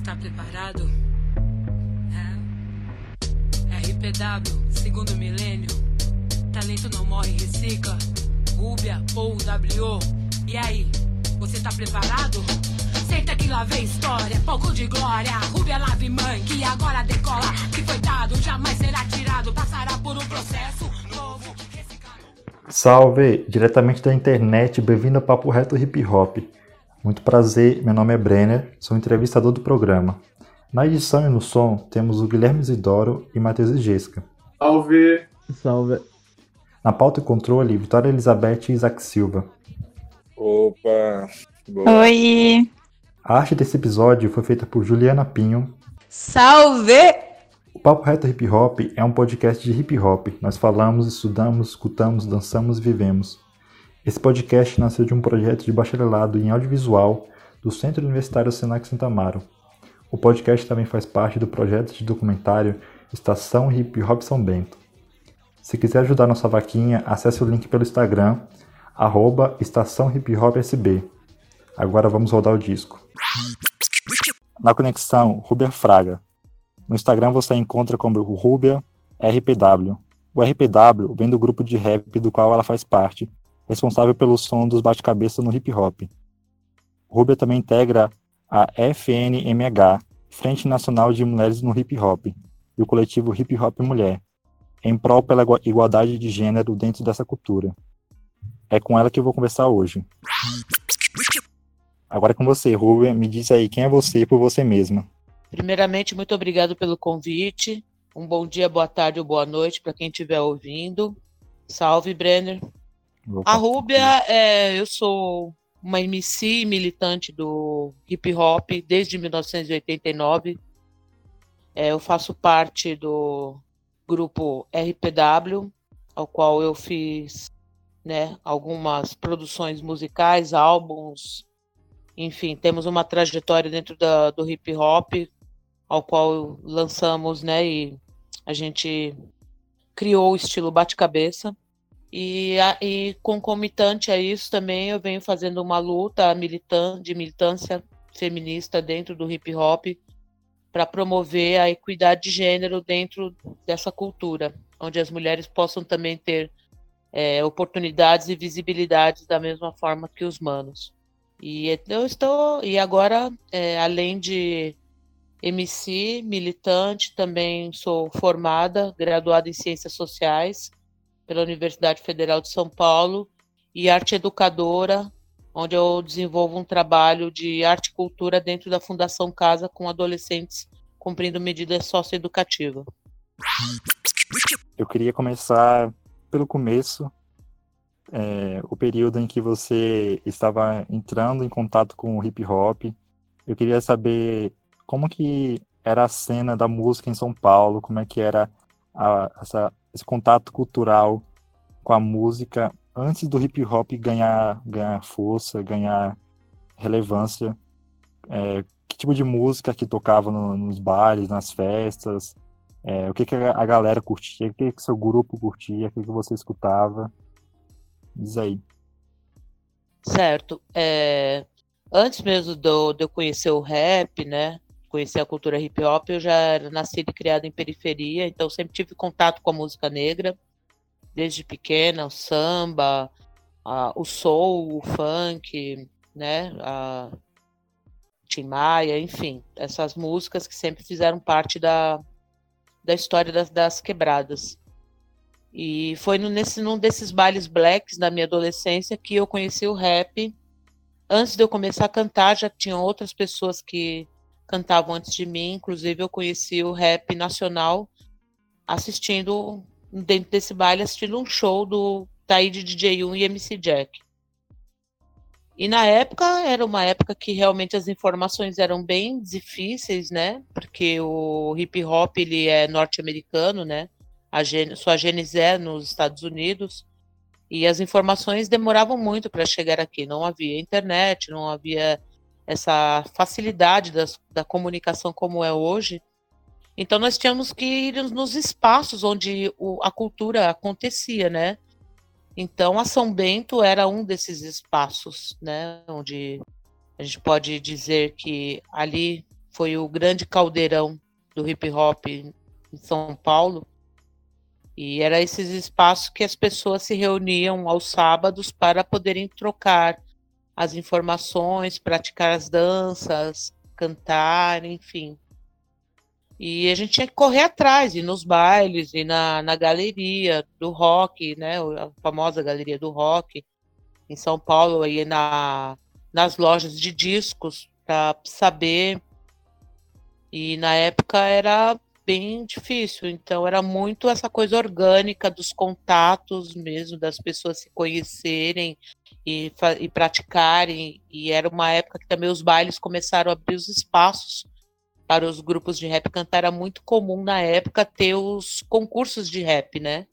Está preparado? É. RPW, segundo milênio. Talento não morre, recicla. Rúbia ou W. E aí, você tá preparado? Senta que lá vem história, pouco de glória. Rúbia lave mãe, que agora decola. Que foi dado, jamais será tirado. Passará por um processo novo. Salve! Diretamente da internet, bem-vindo ao Papo Reto Hip Hop. Muito prazer, meu nome é Brenner, sou entrevistador do programa. Na edição e no som temos o Guilherme Isidoro e Matheus e Jéssica. Salve! Salve! Na pauta e controle, Vitória Elizabeth e Isaac Silva. Opa! Boa. Oi! A arte desse episódio foi feita por Juliana Pinho. Salve! O Papo Reto Hip Hop é um podcast de hip hop. Nós falamos, estudamos, escutamos, dançamos e vivemos. Esse podcast nasceu de um projeto de bacharelado em audiovisual do Centro Universitário Senac Santa Amaro. O podcast também faz parte do projeto de documentário Estação Hip Hop São Bento. Se quiser ajudar nossa vaquinha, acesse o link pelo Instagram, arroba Estação Hip Hop SB. Agora vamos rodar o disco. Na conexão, Rubia Fraga. No Instagram você encontra como Rubia RPW. O RPW vem do grupo de rap do qual ela faz parte, responsável pelo som dos bate-cabeça no hip hop. Rubia também integra a FNMH, Frente Nacional de Mulheres no Hip Hop, e o coletivo Hip Hop Mulher, em prol pela igualdade de gênero dentro dessa cultura. É com ela que eu vou conversar hoje. Agora é com você, Rubia, me diz aí quem é você por você mesma. Primeiramente, muito obrigado pelo convite. Um bom dia, boa tarde ou boa noite para quem estiver ouvindo. Salve, Brenner. A Rúbia, é, eu sou uma MC militante do hip hop desde 1989. É, eu faço parte do grupo RPW, ao qual eu fiz né, algumas produções musicais, álbuns, enfim, temos uma trajetória dentro da, do hip hop, ao qual lançamos, né, e a gente criou o estilo bate-cabeça. E, e concomitante a isso também eu venho fazendo uma luta militan de militância feminista dentro do hip hop para promover a equidade de gênero dentro dessa cultura, onde as mulheres possam também ter é, oportunidades e visibilidades da mesma forma que os manos. E eu estou e agora é, além de MC militante também sou formada, graduada em ciências sociais pela Universidade Federal de São Paulo e arte educadora, onde eu desenvolvo um trabalho de arte e cultura dentro da Fundação Casa com adolescentes cumprindo medida socioeducativa. Eu queria começar pelo começo, é, o período em que você estava entrando em contato com o hip hop. Eu queria saber como que era a cena da música em São Paulo, como é que era a, essa, esse contato cultural com a música antes do hip hop ganhar, ganhar força, ganhar relevância. É, que tipo de música que tocava no, nos bares, nas festas? É, o que, que a galera curtia? O que, que seu grupo curtia? O que, que você escutava? Diz aí. Certo. É, antes mesmo de eu conhecer o rap, né? Conhecer a cultura hip hop, eu já era nascida e criada em periferia, então sempre tive contato com a música negra desde pequena, o samba, a, o soul, o funk, né, a Tim Maia, enfim, essas músicas que sempre fizeram parte da, da história das, das quebradas. E foi no, nesse, num desses bailes blacks da minha adolescência que eu conheci o rap. Antes de eu começar a cantar, já tinham outras pessoas que cantavam antes de mim, inclusive eu conheci o rap nacional assistindo dentro desse baile assistindo um show do Taíde DJ1 e MC Jack. E na época era uma época que realmente as informações eram bem difíceis, né? Porque o hip hop ele é norte-americano, né? A sua gênese é nos Estados Unidos e as informações demoravam muito para chegar aqui. Não havia internet, não havia essa facilidade das, da comunicação como é hoje. Então nós tínhamos que ir nos espaços onde o, a cultura acontecia, né? Então a São Bento era um desses espaços, né? Onde a gente pode dizer que ali foi o grande caldeirão do hip hop em São Paulo. E era esses espaços que as pessoas se reuniam aos sábados para poderem trocar as informações, praticar as danças, cantar, enfim. E a gente tinha que correr atrás, ir nos bailes, ir na, na galeria do rock, né? A famosa galeria do rock em São Paulo, aí na, nas lojas de discos, para saber. E na época era bem difícil, então era muito essa coisa orgânica dos contatos mesmo, das pessoas se conhecerem e, e praticarem. E era uma época que também os bailes começaram a abrir os espaços para os grupos de rap cantar, era muito comum na época ter os concursos de rap, né?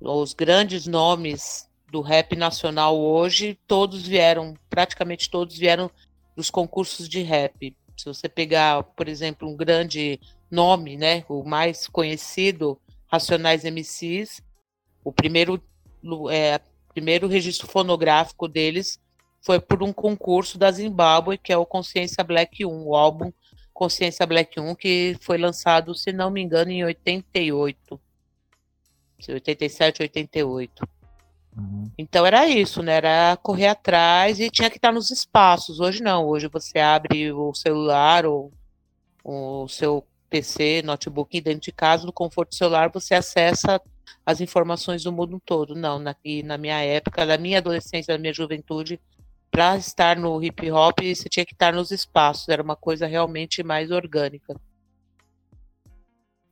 Os grandes nomes do rap nacional hoje, todos vieram, praticamente todos vieram dos concursos de rap. Se você pegar, por exemplo, um grande nome, né, o mais conhecido, Racionais MCs, o primeiro, é, primeiro registro fonográfico deles foi por um concurso da Zimbábue, que é o Consciência Black 1, o álbum Consciência Black 1, que foi lançado, se não me engano, em 88. 87, 88. Uhum. Então era isso, né? Era correr atrás e tinha que estar nos espaços. Hoje não, hoje você abre o celular ou o seu PC, notebook dentro de casa, no conforto do celular, você acessa as informações do mundo todo. Não, na, na minha época, na minha adolescência, na minha juventude, para estar no hip hop, você tinha que estar nos espaços, era uma coisa realmente mais orgânica.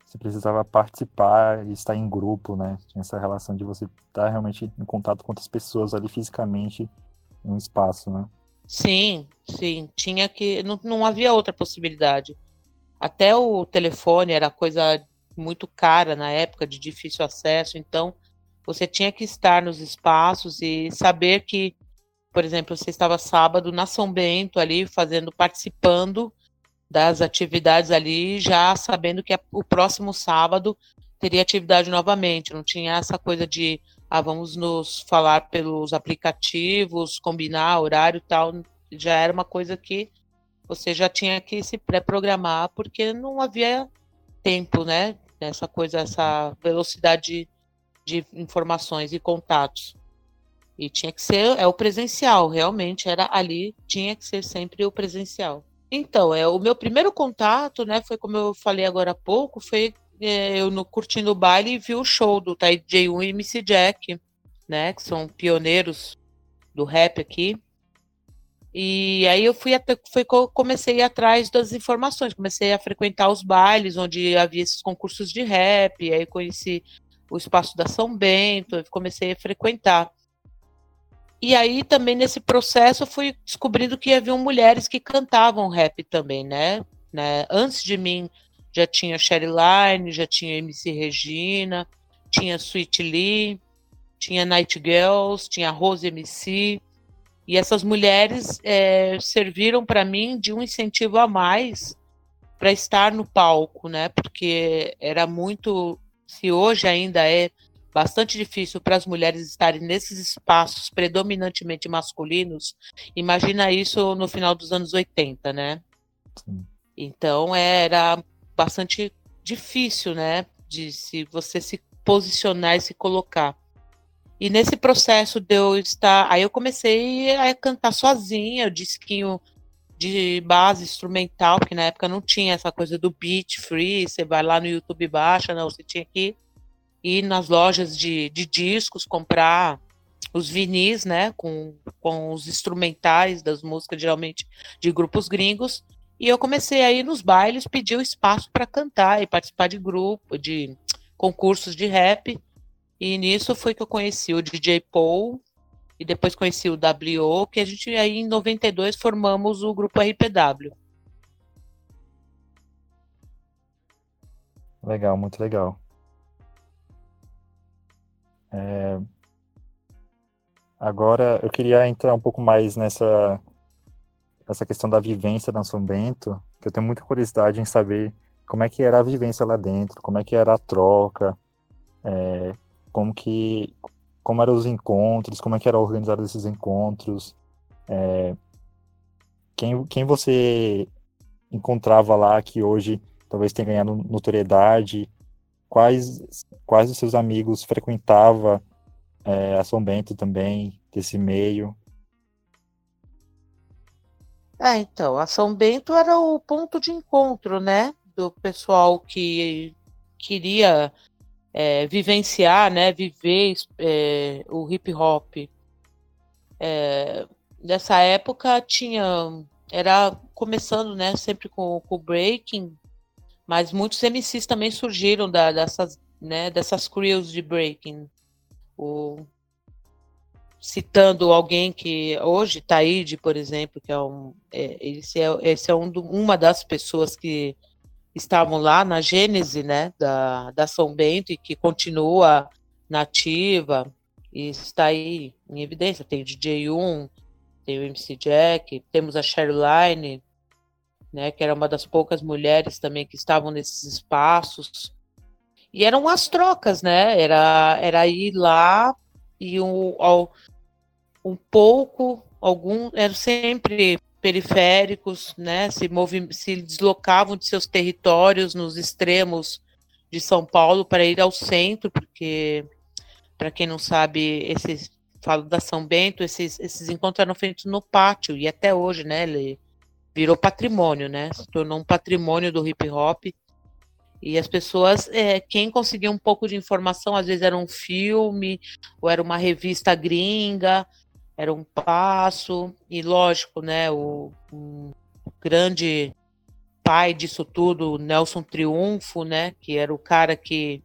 Você precisava participar e estar em grupo, né? Tinha essa relação de você estar realmente em contato com outras pessoas ali fisicamente em um espaço, né? Sim, sim. Tinha que. Não, não havia outra possibilidade. Até o telefone era coisa muito cara na época, de difícil acesso, então você tinha que estar nos espaços e saber que por exemplo, você estava sábado na São Bento ali fazendo, participando das atividades ali, já sabendo que o próximo sábado teria atividade novamente. Não tinha essa coisa de ah, vamos nos falar pelos aplicativos, combinar horário tal. Já era uma coisa que você já tinha que se pré-programar, porque não havia tempo, né? Essa coisa, essa velocidade de informações e contatos. E tinha que ser é o presencial, realmente era ali, tinha que ser sempre o presencial. Então, é o meu primeiro contato, né, foi como eu falei agora há pouco, foi é, eu no curtindo o baile e vi o show do Tai J1 e MC Jack, né, que são pioneiros do rap aqui. E aí eu fui até foi, comecei atrás das informações, comecei a frequentar os bailes onde havia esses concursos de rap, aí conheci o espaço da São Bento, comecei a frequentar. E aí também nesse processo eu fui descobrindo que haviam mulheres que cantavam rap também, né? né? Antes de mim já tinha Sherry Line, já tinha MC Regina, tinha Sweet Lee, tinha Night Girls, tinha Rose MC. E essas mulheres é, serviram para mim de um incentivo a mais para estar no palco, né? Porque era muito, se hoje ainda é bastante difícil para as mulheres estarem nesses espaços predominantemente masculinos, imagina isso no final dos anos 80, né? Sim. Então era bastante difícil, né? De se você se posicionar e se colocar. E nesse processo de eu estar. Aí eu comecei a cantar sozinha, o disquinho de base instrumental, porque na época não tinha essa coisa do beat free, você vai lá no YouTube e baixa, não, você tinha que ir nas lojas de, de discos, comprar os vinis, né, com, com os instrumentais das músicas, geralmente de grupos gringos, e eu comecei a ir nos bailes, pedir o espaço para cantar e participar de grupo, de concursos de rap, e nisso foi que eu conheci o DJ Paul, e depois conheci o WO, que a gente aí em 92 formamos o grupo RPW. Legal, muito legal. É... Agora, eu queria entrar um pouco mais nessa essa questão da vivência na São Bento, que eu tenho muita curiosidade em saber como é que era a vivência lá dentro, como é que era a troca, é, como que como eram os encontros, como é que era organizado esses encontros, é, quem, quem você encontrava lá que hoje talvez tenha ganhado notoriedade? Quais, quais os seus amigos frequentava é, a São Bento também, desse meio? É, então, a São Bento era o ponto de encontro, né, do pessoal que queria é, vivenciar, né, viver é, o hip hop. É, nessa época tinha, era começando, né, sempre com, o breaking, mas muitos MCs também surgiram da, dessas, né, dessas crews de breaking. O, citando alguém que hoje, Taíde, por exemplo, que é um, é, esse é, esse é um uma das pessoas que estavam lá na gênese, né, da, da São Bento e que continua nativa e está aí em evidência. Tem o DJ 1, tem o MC Jack, temos a Sherline, né, que era uma das poucas mulheres também que estavam nesses espaços. E eram as trocas, né? Era, era ir lá e um, um pouco, algum, eram sempre periféricos, né? Se, se deslocavam de seus territórios nos extremos de São Paulo para ir ao centro, porque, para quem não sabe, esses falo da São Bento, esses, esses encontros eram feitos no pátio, e até hoje, né? Ele virou patrimônio, né? Se tornou um patrimônio do hip hop. E as pessoas, é, quem conseguia um pouco de informação, às vezes era um filme, ou era uma revista gringa, era um passo, e lógico, né, o, o grande pai disso tudo, Nelson Triunfo, né, que era o cara que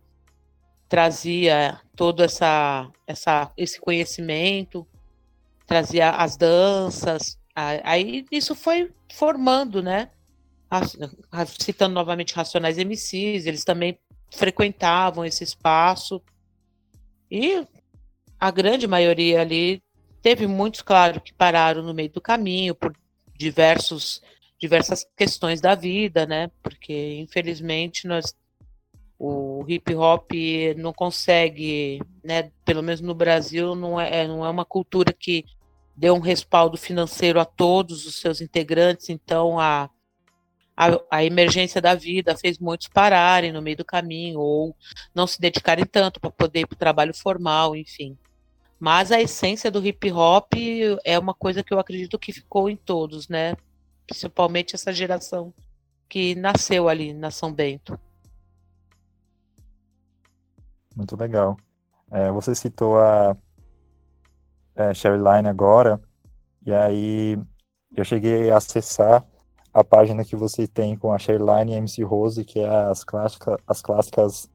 trazia todo essa, essa, esse conhecimento, trazia as danças, aí isso foi formando, né, citando novamente Racionais MCs, eles também frequentavam esse espaço, e a grande maioria ali Teve muitos, claro, que pararam no meio do caminho por diversos, diversas questões da vida, né? Porque, infelizmente, nós o hip hop não consegue, né, pelo menos no Brasil, não é, não é uma cultura que dê um respaldo financeiro a todos os seus integrantes, então a, a, a, emergência da vida fez muitos pararem no meio do caminho ou não se dedicarem tanto para poder ir para o trabalho formal, enfim. Mas a essência do hip hop é uma coisa que eu acredito que ficou em todos, né? Principalmente essa geração que nasceu ali na São Bento. Muito legal. É, você citou a é, Sherryline agora, e aí eu cheguei a acessar a página que você tem com a Sherryline e a MC Rose, que é as clássicas, as clássicas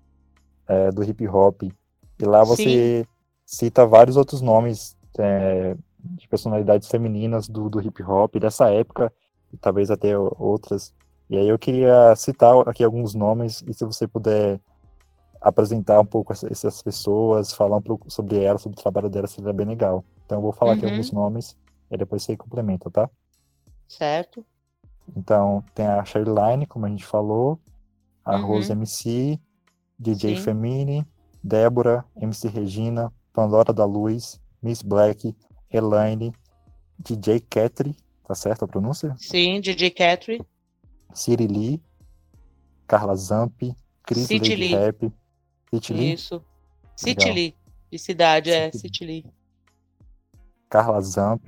é, do hip hop. E lá você Sim cita vários outros nomes é, de personalidades femininas do, do hip hop dessa época, e talvez até outras. E aí eu queria citar aqui alguns nomes, e se você puder apresentar um pouco essas pessoas, falar um pouco sobre elas, sobre o trabalho delas, seria bem legal. Então eu vou falar uhum. aqui alguns nomes, e depois você complementa, tá? Certo. Então, tem a Sherline, como a gente falou, a uhum. Rose MC, DJ Sim. Femini, Débora, MC Regina, Pandora da Luz, Miss Black, Elaine, DJ Catry, tá certo a pronúncia? Sim, DJ Catry. Siri Lee, Carla Zamp, Chris City Lady Lee. Rap. City Lee? Isso. City Lee, de cidade, City. é, City Lee. Carla Zamp,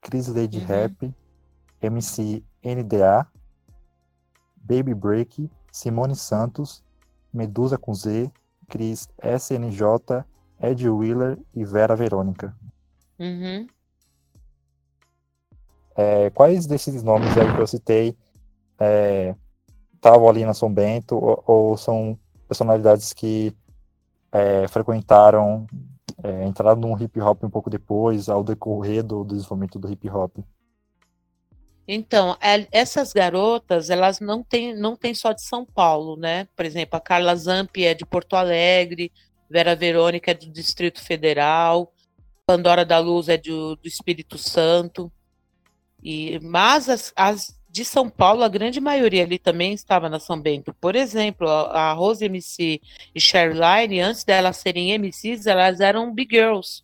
Chris Lady uhum. Rap, MC NDA, Baby Break, Simone Santos, Medusa com Z, Cris SNJ Ed Wheeler e Vera Verônica. Uhum. É, quais desses nomes aí que eu citei estavam é, ali na São Bento ou, ou são personalidades que é, frequentaram, é, entraram no hip hop um pouco depois, ao decorrer do, do desenvolvimento do hip hop? Então, é, essas garotas, elas não têm, não têm só de São Paulo, né? Por exemplo, a Carla Zampi é de Porto Alegre, Vera Verônica é do Distrito Federal, Pandora da Luz é do, do Espírito Santo. E, mas as, as, de São Paulo, a grande maioria ali também estava na São Bento. Por exemplo, a, a Rose MC e Sherline, antes delas serem MCs, elas eram big girls.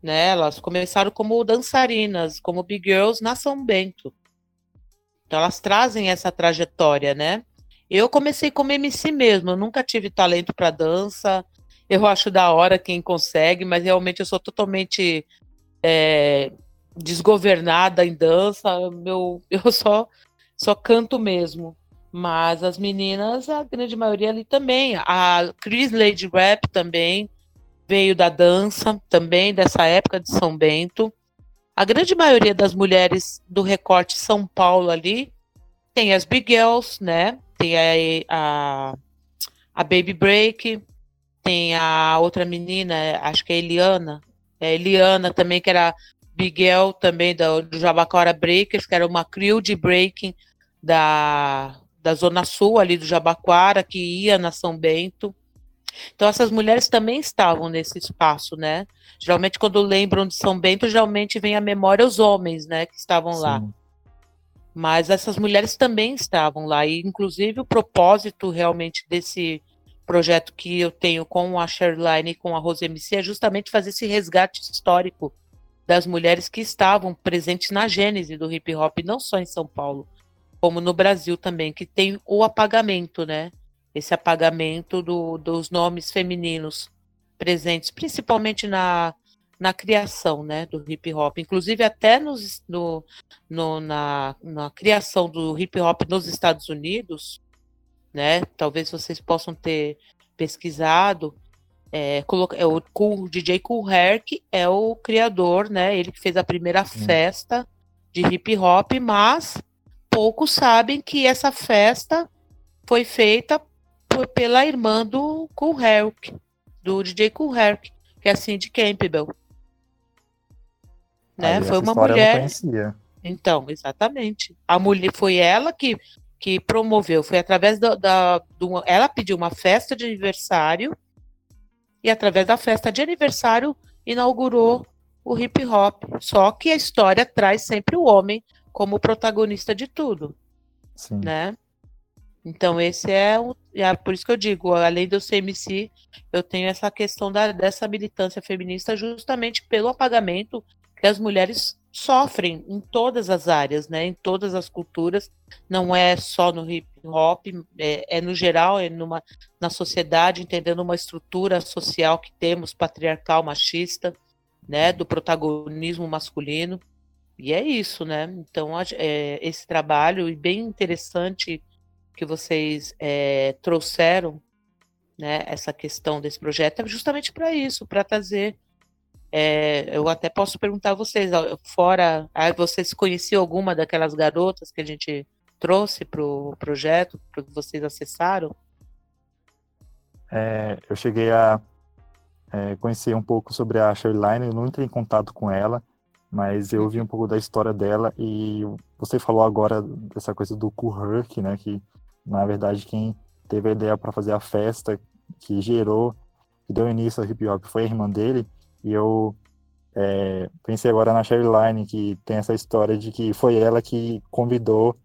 Né? Elas começaram como dançarinas, como big girls na São Bento. Então elas trazem essa trajetória, né? Eu comecei como MC mesmo, eu nunca tive talento para dança. Eu acho da hora quem consegue, mas realmente eu sou totalmente é, desgovernada em dança. Meu, eu só só canto mesmo. Mas as meninas, a grande maioria ali também. A Chris Lady Rap também veio da dança, também dessa época de São Bento. A grande maioria das mulheres do recorte São Paulo ali tem as Big Girls, né? Tem a, a, a Baby Break, tem a outra menina, acho que é Eliana. É Eliana também, que era Big Girl também do, do Jabaquara Breakers, que era uma crew de breaking da, da Zona Sul ali do Jabaquara, que ia na São Bento. Então essas mulheres também estavam nesse espaço, né? Geralmente quando lembram de São Bento, geralmente vem à memória os homens, né, que estavam Sim. lá. Mas essas mulheres também estavam lá e inclusive o propósito realmente desse projeto que eu tenho com a Sherline e com a Rose MC é justamente fazer esse resgate histórico das mulheres que estavam presentes na gênese do hip hop, não só em São Paulo, como no Brasil também, que tem o apagamento, né? Esse apagamento do, dos nomes femininos presentes, principalmente na, na criação né, do hip hop, inclusive até nos, no, no, na, na criação do hip hop nos Estados Unidos, né? Talvez vocês possam ter pesquisado. É, é o, o DJ Cool Herc é o criador, né? Ele que fez a primeira festa de hip hop, mas poucos sabem que essa festa foi feita por, pela irmã do Cool Herc, do DJ Cool Herc, que é a Cindy Campbell. Né? foi uma mulher. Então, exatamente. A mulher foi ela que, que promoveu, foi através da, da do, ela pediu uma festa de aniversário e através da festa de aniversário inaugurou o hip hop. Só que a história traz sempre o homem como protagonista de tudo, Sim. né? Então esse é, o, é por isso que eu digo, além do CMC, eu tenho essa questão da, dessa militância feminista justamente pelo apagamento que as mulheres sofrem em todas as áreas, né? Em todas as culturas, não é só no hip hop, é, é no geral, é numa na sociedade, entendendo uma estrutura social que temos patriarcal, machista, né? Do protagonismo masculino. E é isso, né? Então, é, esse trabalho, e bem interessante que vocês é, trouxeram, né, essa questão desse projeto, é justamente para isso, para trazer. É, eu até posso perguntar a vocês, fora, ah, vocês conheciam alguma daquelas garotas que a gente trouxe para o projeto, para que vocês acessaram? É, eu cheguei a é, conhecer um pouco sobre a Sherline, eu não entrei em contato com ela, mas eu ouvi um pouco da história dela e você falou agora dessa coisa do Kuhurk, né, que na verdade quem teve a ideia para fazer a festa que gerou, que deu início ao hip hop foi a irmã dele e eu é, pensei agora na Line que tem essa história de que foi ela que convidou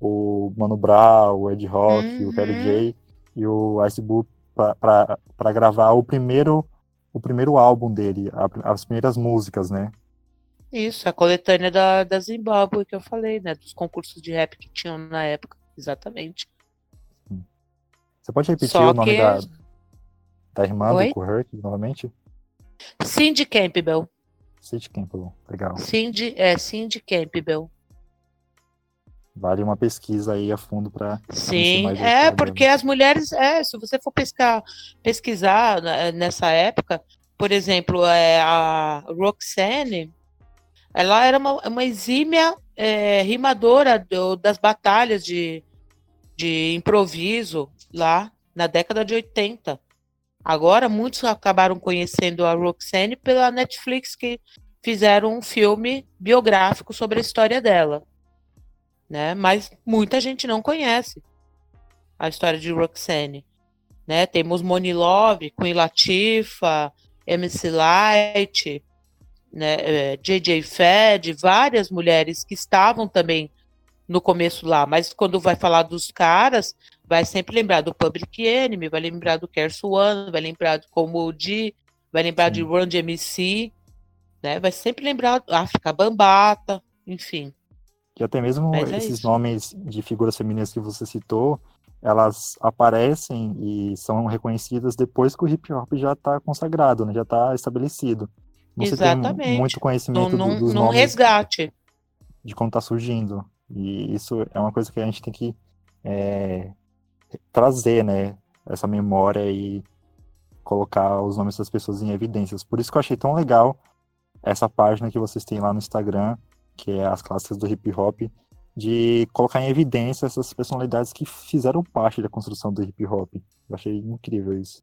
o Mano Brown, o Ed Rock, uhum. o Kelly uhum. J e o Ice Boot para gravar o primeiro o primeiro álbum dele, as primeiras músicas, né? Isso, a coletânea da, da Zimbábue que eu falei, né? Dos concursos de rap que tinham na época, exatamente. Você pode repetir Só o nome que... da, da irmã Oi? do Kurt novamente? Cindy Campbell. Cindy Campbell, legal. Cindy, é, Cindy Campbell. Vale uma pesquisa aí a fundo para. Sim, é, porque as mulheres, é, se você for pescar, pesquisar né, nessa época, por exemplo, é, a Roxane, ela era uma, uma exímia é, rimadora do, das batalhas de, de improviso lá na década de 80. Agora, muitos acabaram conhecendo a Roxane pela Netflix, que fizeram um filme biográfico sobre a história dela. Né? Mas muita gente não conhece a história de Roxane. Né? Temos Moni Love, Queen Latifah, MC Light, né, JJ é, Fed, várias mulheres que estavam também no começo lá, mas quando vai falar dos caras, vai sempre lembrar do Public Enemy, vai lembrar do Kers One, vai lembrar do Como D, vai lembrar Sim. de Run DMC, né? Vai sempre lembrar África Bambata, enfim. que até mesmo Mas é esses nomes de figuras femininas que você citou, elas aparecem e são reconhecidas depois que o hip hop já está consagrado, né? já está estabelecido. Você Exatamente. tem muito Num, conhecimento do- num, dos num nomes resgate. de como está surgindo. E isso é uma coisa que a gente tem que é, trazer, né? Essa memória e colocar os nomes das pessoas em evidências. Por isso que eu achei tão legal essa página que vocês têm lá no Instagram, que é as clássicas do hip hop, de colocar em evidência essas personalidades que fizeram parte da construção do hip hop. Eu achei incrível isso.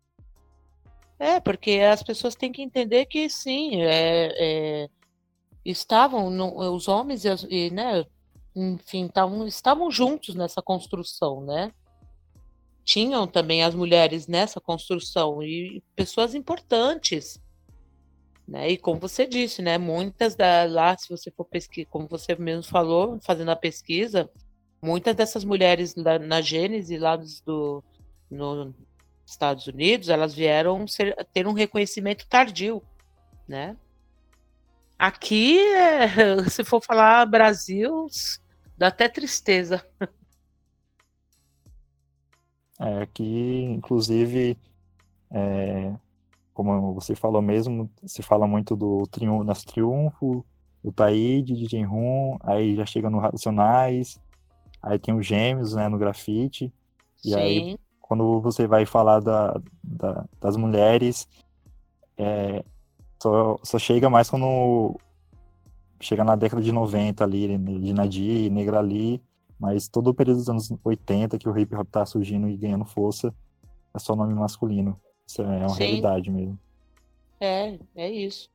É, porque as pessoas têm que entender que sim, é, é, estavam no- os homens e, as- e, né, enfim, tavam, estavam juntos nessa construção, né? Tinham também as mulheres nessa construção e pessoas importantes, né? E como você disse, né, muitas da lá, se você for pesquisar, como você mesmo falou, fazendo a pesquisa, muitas dessas mulheres lá na Gênese lá do no, Estados Unidos, elas vieram ser- ter um reconhecimento tardio, né? Aqui, se for falar Brasil, dá até tristeza. É, que, inclusive, é, como você falou mesmo, se fala muito do triunfo, nas Triunfo, do Taíde, de Rum, aí já chega no Racionais, aí tem os Gêmeos, né, no Grafite, E aí, Sim, quando você vai falar da, da- das mulheres, é, só, só chega mais quando chega na década de 90 ali, de Nadir, Negra ali, mas todo o período dos anos 80 que o hip hop tá surgindo e ganhando força, é só nome masculino. Isso é uma Sim. realidade mesmo. é, é isso.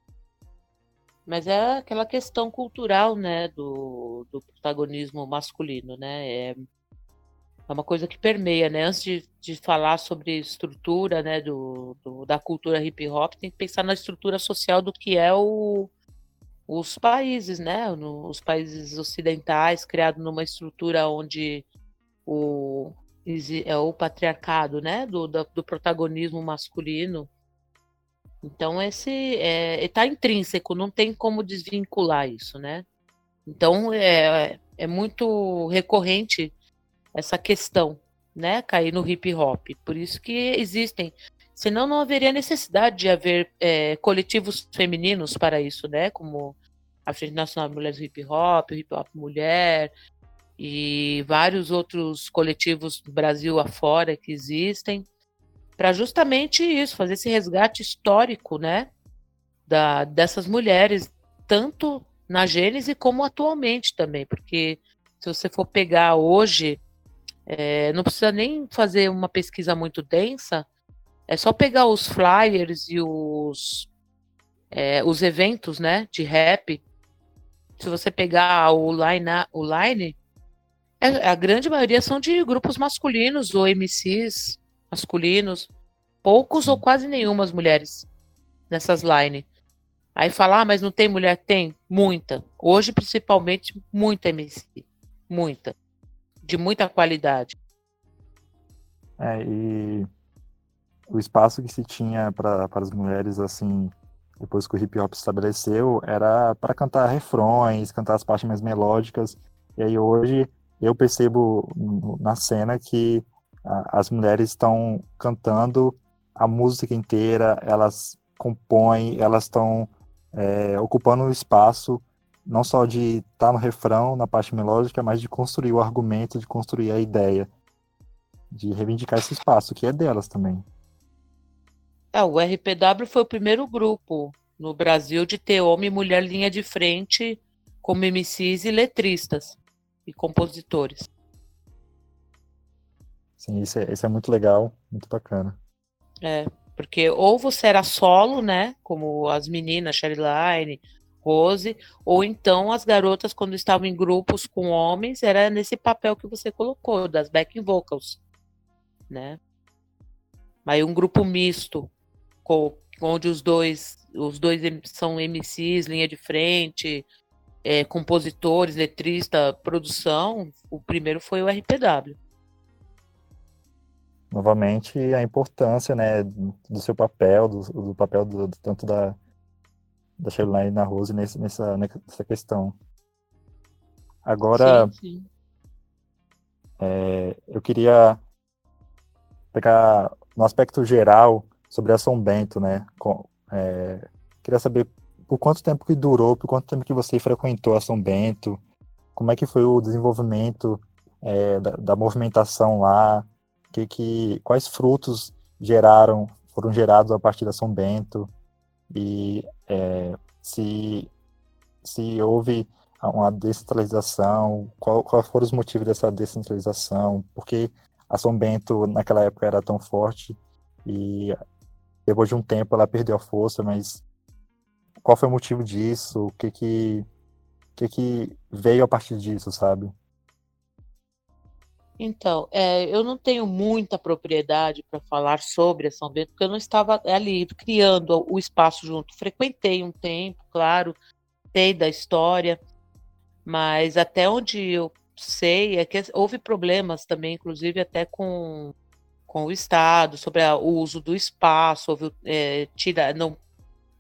Mas é aquela questão cultural, né, do, do protagonismo masculino, né? É, é uma coisa que permeia, né? Antes de, de falar sobre estrutura, né, do, do- da cultura hip hop, tem que pensar na estrutura social do que é o, os países, né? No- os países ocidentais, criado numa estrutura onde o, é o patriarcado, né? Do, da- do protagonismo masculino. Então, esse é, está intrínseco, não tem como desvincular isso, né? Então, é, é muito recorrente essa questão, né? Cair no hip hop. Por isso que existem. Senão, não haveria necessidade de haver é, coletivos femininos para isso, né? Como a Frente Nacional de Mulheres Hip Hop, Hip Hop Mulher e vários outros coletivos do Brasil afora que existem para justamente isso, fazer esse resgate histórico, né, da, dessas mulheres, tanto na Gênese como atualmente também, porque se você for pegar hoje, é, não precisa nem fazer uma pesquisa muito densa, é só pegar os flyers e os, é, os eventos, né, de rap. Se você pegar o line, o line é, a grande maioria são de grupos masculinos ou MCs masculinos, poucos ou quase nenhumas mulheres nessas line. Aí falar, ah, mas não tem mulher? Tem, muita. Hoje, principalmente, muita MC. Muita. De muita qualidade. É, e o espaço que se tinha para as mulheres, assim, depois que o hip hop se estabeleceu, era para cantar refrões, cantar as partes mais melódicas. E aí hoje eu percebo na cena que a- as mulheres estão cantando a música inteira, elas compõem, elas estão é, ocupando o espaço não só de estar no refrão, na parte melódica, mas de construir o argumento, de construir a ideia de reivindicar esse espaço, que é delas também. É, o RPW foi o primeiro grupo no Brasil de ter homem e mulher linha de frente como MCs e letristas e compositores. Sim, isso é, isso é muito legal, muito bacana. É, porque ou você era solo, né, como as meninas, Sherline, Rose, ou então as garotas, quando estavam em grupos com homens, era nesse papel que você colocou, das backing vocals, né? Aí um grupo misto, co- onde os dois, os dois são MCs, linha de frente, é, compositores, letrista, produção, o primeiro foi o RPW. Novamente, a importância, né, do seu papel, do, do papel do, do- tanto da, da Sherline e da Rose nesse, nessa, nessa questão. Agora, sim, sim. É, eu queria pegar no aspecto geral sobre a São Bento, né? Com, é, queria saber por quanto tempo que durou, por quanto tempo que você frequentou a São Bento, como é que foi o desenvolvimento é, da, da, movimentação lá, que, que, quais frutos geraram, foram gerados a partir da São Bento, e é, se, se houve uma descentralização, qual, qual foram os motivos dessa descentralização, porque a São Bento naquela época era tão forte e depois de um tempo ela perdeu a força, mas qual foi o motivo disso? O que que, que, que veio a partir disso, sabe? Então, é, eu não tenho muita propriedade para falar sobre a São Bento, porque eu não estava ali criando o espaço junto. Frequentei um tempo, claro, sei da história, mas até onde eu sei é que houve problemas também, inclusive até com, com o Estado, sobre a, o uso do espaço, é, tira, não,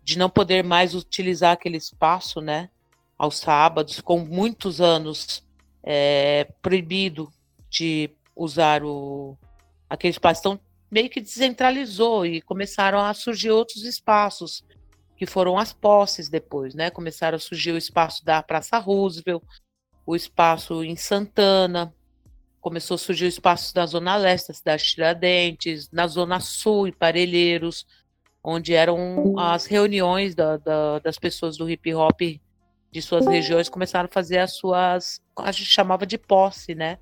de não poder mais utilizar aquele espaço, né, aos sábados, com muitos anos é, proibido de usar o, aquele espaço. Então, meio que descentralizou e começaram a surgir outros espaços, que foram as posses depois, né? Começaram a surgir o espaço da Praça Roosevelt, o espaço em Santana, começou a surgir o espaço na Zona Leste, da cidade de Tiradentes, na Zona Sul, em Parelheiros, onde eram as reuniões da, da, das pessoas do hip hop de suas regiões, começaram a fazer as suas, a gente chamava de posse, né?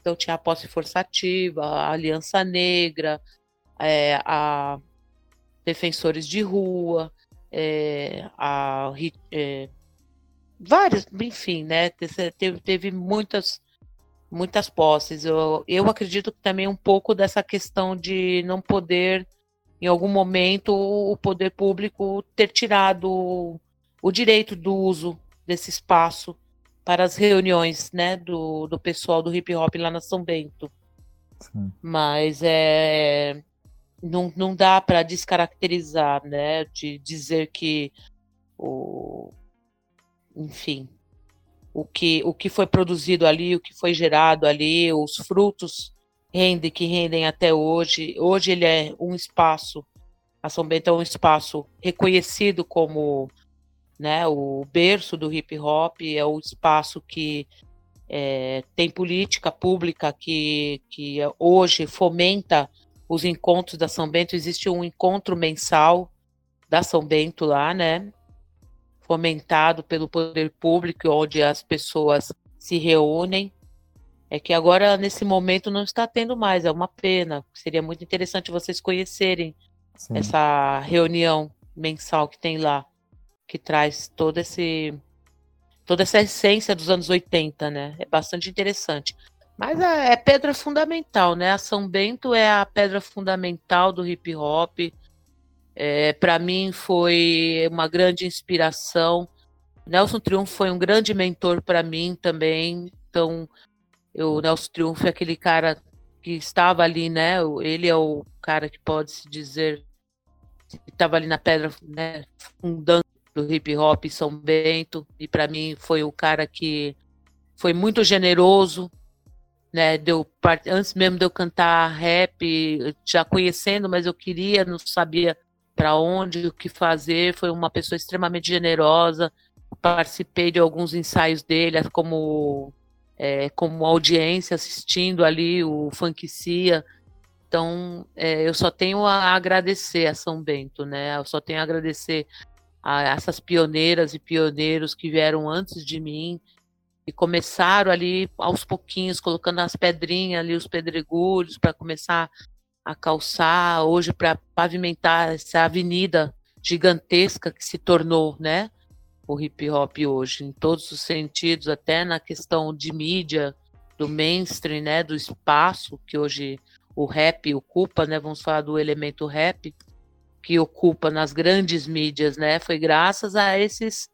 Então tinha a posse forçativa, a Aliança Negra, é, a Defensores de Rua, é, a, é, vários, enfim, né? Teve, teve muitas muitas posses. Eu, eu acredito que também um pouco dessa questão de não poder, em algum momento, o poder público ter tirado o direito do uso desse espaço para as reuniões, né, do, do pessoal do hip hop lá na São Bento. Sim. Mas é não, não dá para descaracterizar, né, de dizer que o enfim, o que o que foi produzido ali, o que foi gerado ali, os frutos rendem que rendem até hoje. Hoje ele é um espaço a São Bento é um espaço reconhecido como né? O berço do hip hop é o espaço que é, tem política pública que, que hoje fomenta os encontros da São Bento. Existe um encontro mensal da São Bento lá, né? Fomentado pelo poder público, onde as pessoas se reúnem. É que agora, nesse momento, não está tendo mais, é uma pena. Seria muito interessante vocês conhecerem Sim. essa reunião mensal que tem lá que traz todo esse toda essa essência dos anos 80, né? É bastante interessante. Mas é, é pedra fundamental, né? A São Bento é a pedra fundamental do hip hop. É, Para mim foi uma grande inspiração. Nelson Triunfo foi um grande mentor para mim também. Então, o Nelson Triunfo é aquele cara que estava ali, né? Ele é o cara que pode se dizer que estava ali na pedra, né? Fundando do hip hop São Bento e para mim foi o cara que foi muito generoso, né? Deu antes mesmo de eu cantar rap, já conhecendo, mas eu queria, não sabia para onde, o que fazer. Foi uma pessoa extremamente generosa. Participei de alguns ensaios dele como é, como audiência assistindo ali o Funkcia. Então, é, eu só tenho a agradecer a São Bento, né? Eu só tenho a agradecer a essas pioneiras e pioneiros que vieram antes de mim e começaram ali aos pouquinhos, colocando as pedrinhas ali, os pedregulhos, para começar a calçar, hoje para pavimentar essa avenida gigantesca que se tornou, né? O hip hop hoje, em todos os sentidos, até na questão de mídia, do mainstream, né? Do espaço que hoje o rap ocupa, né? Vamos falar do elemento rap que ocupa nas grandes mídias, né? Foi graças a esses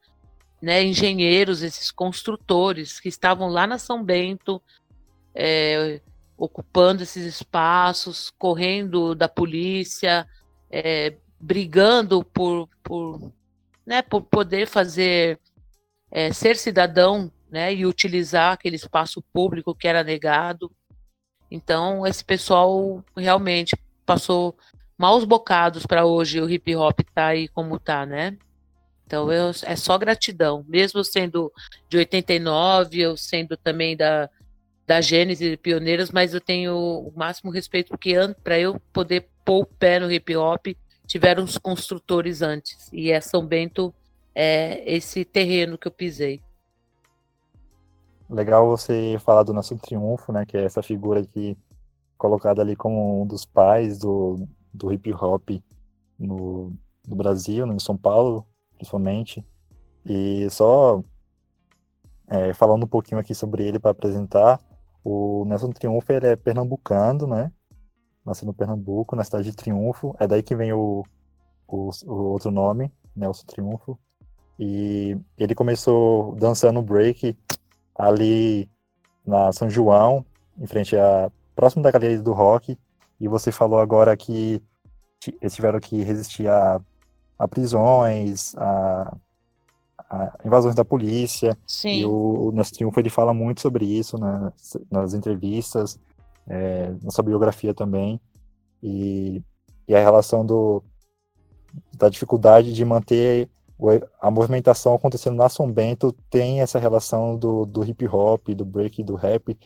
né, engenheiros, esses construtores que estavam lá na São Bento, é, ocupando esses espaços, correndo da polícia, é, brigando por, por, né, por poder fazer é, ser cidadão né, e utilizar aquele espaço público que era negado. Então, esse pessoal realmente passou maus bocados para hoje o hip hop tá aí como tá, né? Então, eu, é só gratidão, mesmo sendo de 89, eu sendo também da, da Gênesis e Pioneiros, mas eu tenho o máximo respeito, porque para eu poder pôr o pé no hip hop, tiveram os construtores antes, e é São Bento é esse terreno que eu pisei. Legal você falar do nosso triunfo, né, que é essa figura aqui colocada ali como um dos pais do, do hip hop no, no Brasil, em São Paulo, principalmente. E só é, falando um pouquinho aqui sobre ele para apresentar, o Nelson Triunfo ele é pernambucano, né? Nasceu no Pernambuco, na cidade de Triunfo. É daí que vem o, o, o outro nome, Nelson Triunfo. E ele começou dançando break ali na São João, em frente a próximo da galeria do rock. E você falou agora que eles tiveram que resistir a, a prisões, a, a, invasões da polícia. Sim. E o, o Nosso Triunfo ele fala muito sobre isso né, nas entrevistas, é, na sua biografia também. E, e a relação do, da dificuldade de manter a movimentação acontecendo na São Bento tem essa relação do, do hip hop, do break, do rap,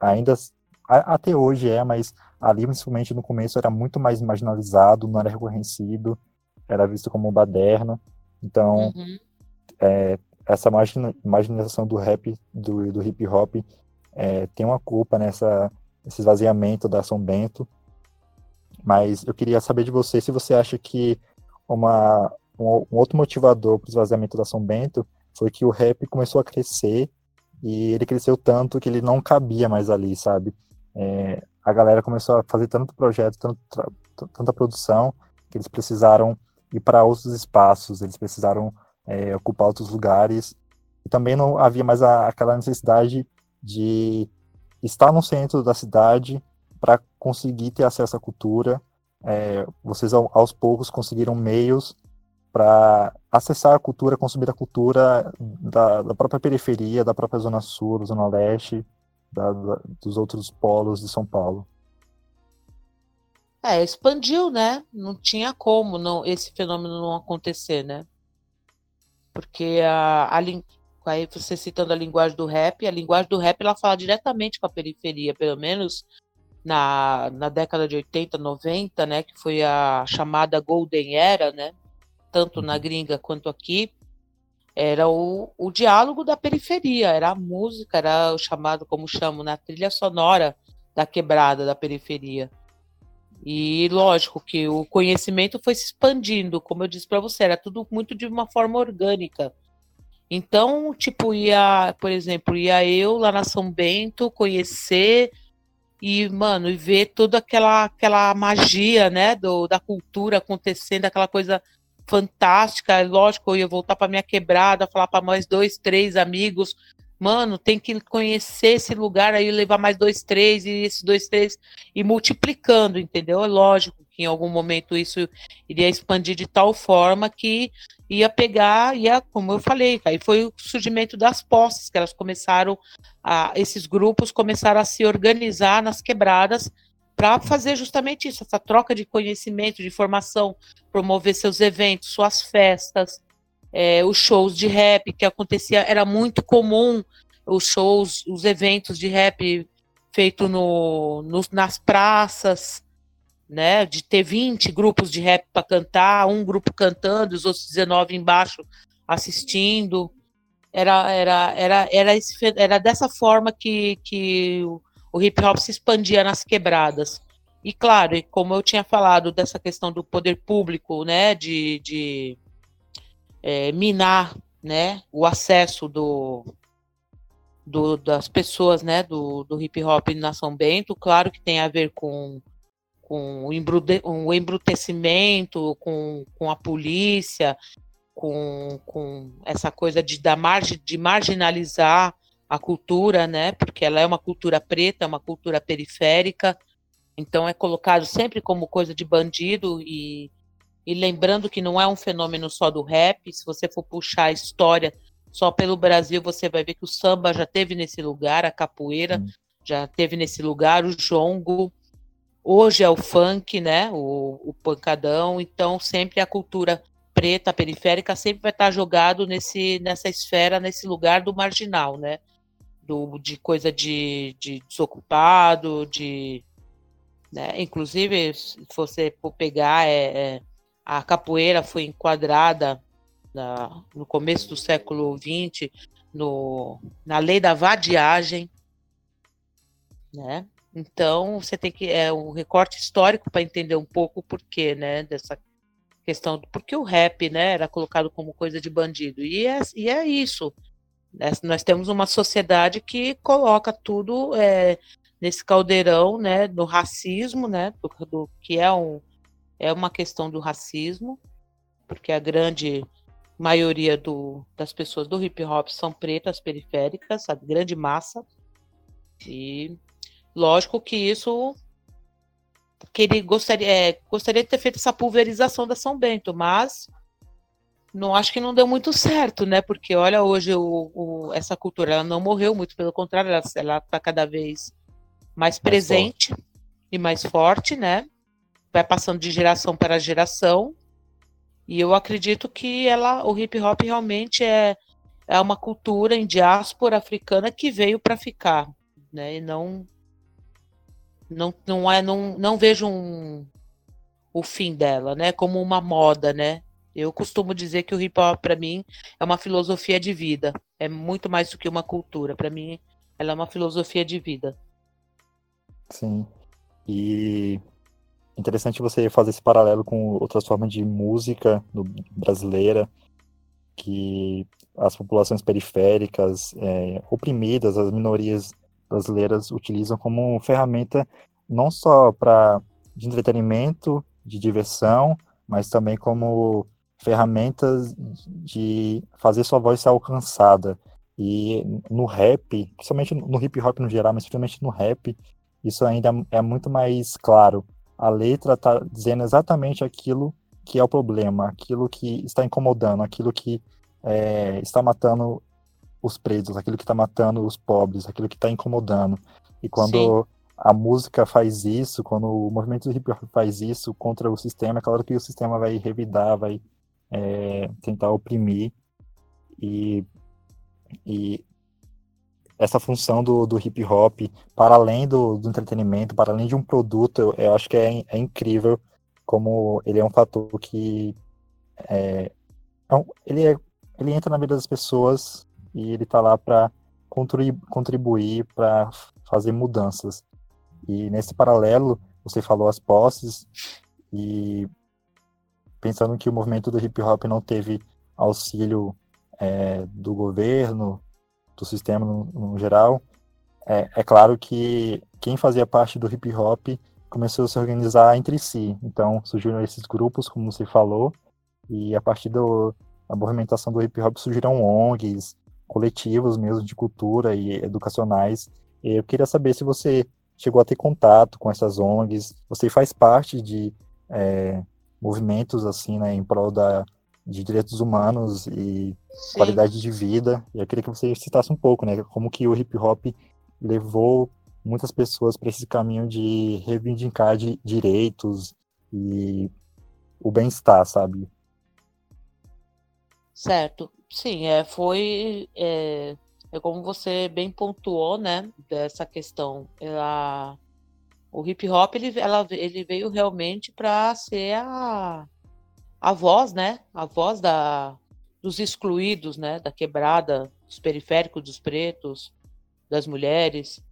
ainda até hoje é, mas ali principalmente no começo era muito mais marginalizado, não era reconhecido, era visto como baderna. Então, uhum. É, essa marginalização do rap, do, do hip hop, é, tem uma culpa nessa esse esvaziamento da São Bento. Mas eu queria saber de você se você acha que uma um, um outro motivador para o esvaziamento da São Bento foi que o rap começou a crescer e ele cresceu tanto que ele não cabia mais ali, sabe? É, a galera começou a fazer tanto projeto, tanto, tanta produção, que eles precisaram ir para outros espaços, eles precisaram é, ocupar outros lugares. E também não havia mais a, aquela necessidade de estar no centro da cidade para conseguir ter acesso à cultura. É, vocês, aos poucos, conseguiram meios para acessar a cultura, consumir a cultura da, da, própria periferia, da própria Zona Sul, Zona Leste, da, da, dos outros polos de São Paulo. É, expandiu, né? Não tinha como não, esse fenômeno não acontecer, né? Porque a, a, aí você citando a linguagem do rap, a linguagem do rap ela fala diretamente com a periferia, pelo menos na, na década de 80, 90, né? Que foi a chamada Golden Era, né? tanto na uhum. gringa quanto aqui, era o, o diálogo da periferia, era a música, era o chamado, como chamo, na trilha sonora da quebrada da periferia. E lógico que o conhecimento foi se expandindo, como eu disse para você, era tudo muito de uma forma orgânica. Então, tipo, ia, por exemplo, ia eu lá na São Bento conhecer e, mano, e ver toda aquela aquela magia, né, do, da cultura acontecendo, aquela coisa fantástica. Lógico, eu ia voltar para minha quebrada, falar para mais dois, três amigos. Mano, tem que conhecer esse lugar aí, levar mais dois, três, e esses dois, três, e multiplicando, entendeu? É lógico que em algum momento isso iria expandir de tal forma que ia pegar, ia, como eu falei, aí foi o surgimento das posses, que elas começaram, a, esses grupos começaram a se organizar nas quebradas para fazer justamente isso, essa troca de conhecimento, de informação, promover seus eventos, suas festas, é, os shows de rap que acontecia, era muito comum os shows, os eventos de rap feito no, no, nas praças, né, de ter 20 grupos de rap para cantar, um grupo cantando, os outros 19 embaixo assistindo. Era, era, era, era, esse, era dessa forma que, que o hip hop se expandia nas quebradas. E claro, como eu tinha falado dessa questão do poder público, né, de, de é, minar, né, o acesso do, do, das pessoas, né, do, do hip hop na São Bento, claro que tem a ver com, com o, embrude, o embrutecimento, com, com a polícia, com, com essa coisa de, da margem, de marginalizar a cultura, né? Porque ela é uma cultura preta, uma cultura periférica, então é colocado sempre como coisa de bandido e, e lembrando que não é um fenômeno só do rap. Se você for puxar a história só pelo Brasil você vai ver que o samba já teve nesse lugar, a capoeira hum. já teve nesse lugar, o jongo, hoje é o funk, né? O, o pancadão, então sempre a cultura preta, periférica, sempre vai estar jogado nesse, nessa esfera, nesse lugar do marginal, né? Do, de coisa de, de desocupado, de. Né? Inclusive, se você for pegar, é, é a capoeira foi enquadrada na, no começo do século XX no, na lei da vadiagem, né? Então você tem que é um recorte histórico para entender um pouco o porquê, né, dessa questão do porque o rap, né, era colocado como coisa de bandido. E é, e é isso. Né? Nós temos uma sociedade que coloca tudo é, nesse caldeirão, né, do racismo, né, do, do, que é um é uma questão do racismo, porque a grande maioria do, das pessoas do hip hop são pretas periféricas, a grande massa. E lógico que isso que ele gostaria, é, gostaria de ter feito essa pulverização da São Bento, mas não acho que não deu muito certo, né? Porque olha, hoje o, o essa cultura ela não morreu, muito pelo contrário, ela está cada vez mais, mais presente forte. e mais forte, né? Vai passando de geração para geração. E eu acredito que ela, o hip hop realmente é, é uma cultura em diáspora africana que veio para ficar, né? E não não, não é não, não vejo um, o fim dela, né? Como uma moda, né? Eu costumo dizer que o hip hop para mim é uma filosofia de vida. É muito mais do que uma cultura. Para mim, ela é uma filosofia de vida. Sim. E interessante você fazer esse paralelo com outras formas de música brasileira, que as populações periféricas, é, oprimidas, as minorias brasileiras utilizam como ferramenta não só para de entretenimento, de diversão, mas também como ferramentas de fazer sua voz ser alcançada. E no rap, principalmente no hip hop no geral, mas principalmente no rap, isso ainda é muito mais claro. A letra está dizendo exatamente aquilo que é o problema, aquilo que está incomodando, aquilo que é, está matando os presos, aquilo que está matando os pobres, aquilo que está incomodando. E quando Sim. a música faz isso, quando o movimento hip hop faz isso contra o sistema, é claro que o sistema vai revidar, vai é, tentar oprimir. E, e essa função do, do hip hop, para além do, do entretenimento, para além de um produto, eu, eu acho que é, é, incrível como ele é um fator que é, é ele, é, ele entra na vida das pessoas e ele está lá para contribuir para fazer mudanças. E nesse paralelo, você falou as posses e pensando que o movimento do hip hop não teve auxílio é, do governo, do sistema no, no geral, é, é, claro que quem fazia parte do hip hop começou a se organizar entre si. Então surgiram esses grupos, como você falou, e a partir do, da movimentação do hip hop surgiram ONGs, coletivos mesmo de cultura e educacionais. E eu queria saber se você chegou a ter contato com essas ONGs, você faz parte de é, movimentos assim, né, em prol da, de direitos humanos e Sim. qualidade de vida. E eu queria que você citasse um pouco, né, como que o hip hop levou muitas pessoas para esse caminho de reivindicar de direitos e o bem-estar, sabe? Certo. Sim, é, foi. É, é como você bem pontuou, né? Dessa questão. Ela, o hip hop ele, ela, ele veio realmente para ser a, a voz, né? A voz da, dos excluídos, né? Da quebrada, dos periféricos, dos pretos, das mulheres,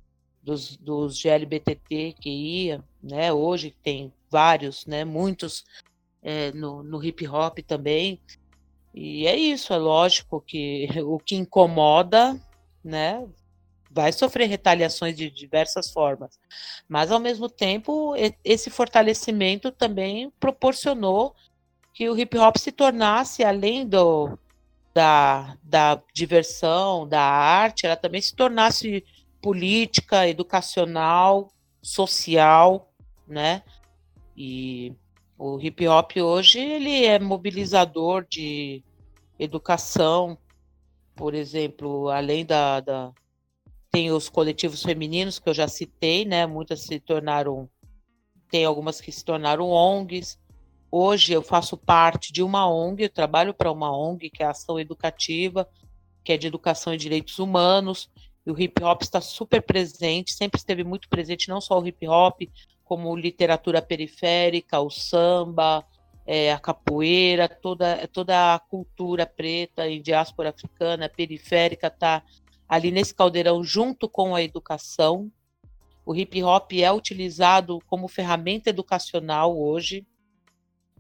dos, dos GLBTT que ia, né? Hoje tem vários, né? Muitos é, no, no hip hop também. E é isso, é lógico que o que incomoda, né, vai sofrer retaliações de diversas formas. Mas, ao mesmo tempo, esse fortalecimento também proporcionou que o hip hop se tornasse, além do, da, da diversão, da arte, ela também se tornasse política, educacional, social, né? E o hip hop hoje ele é mobilizador de educação por exemplo, além da, da, tem os coletivos femininos que eu já citei, né? Muitas se tornaram, tem algumas que se tornaram ONGs. Hoje eu faço parte de uma ONG, eu trabalho para uma ONG que é a Ação Educativa, que é de Educação e Direitos Humanos. E o hip hop está super presente, sempre esteve muito presente, não só o hip hop, como literatura periférica, o samba, é, a capoeira, toda, toda a cultura preta e diáspora africana, periférica, está ali nesse caldeirão junto com a educação. O hip hop é utilizado como ferramenta educacional hoje.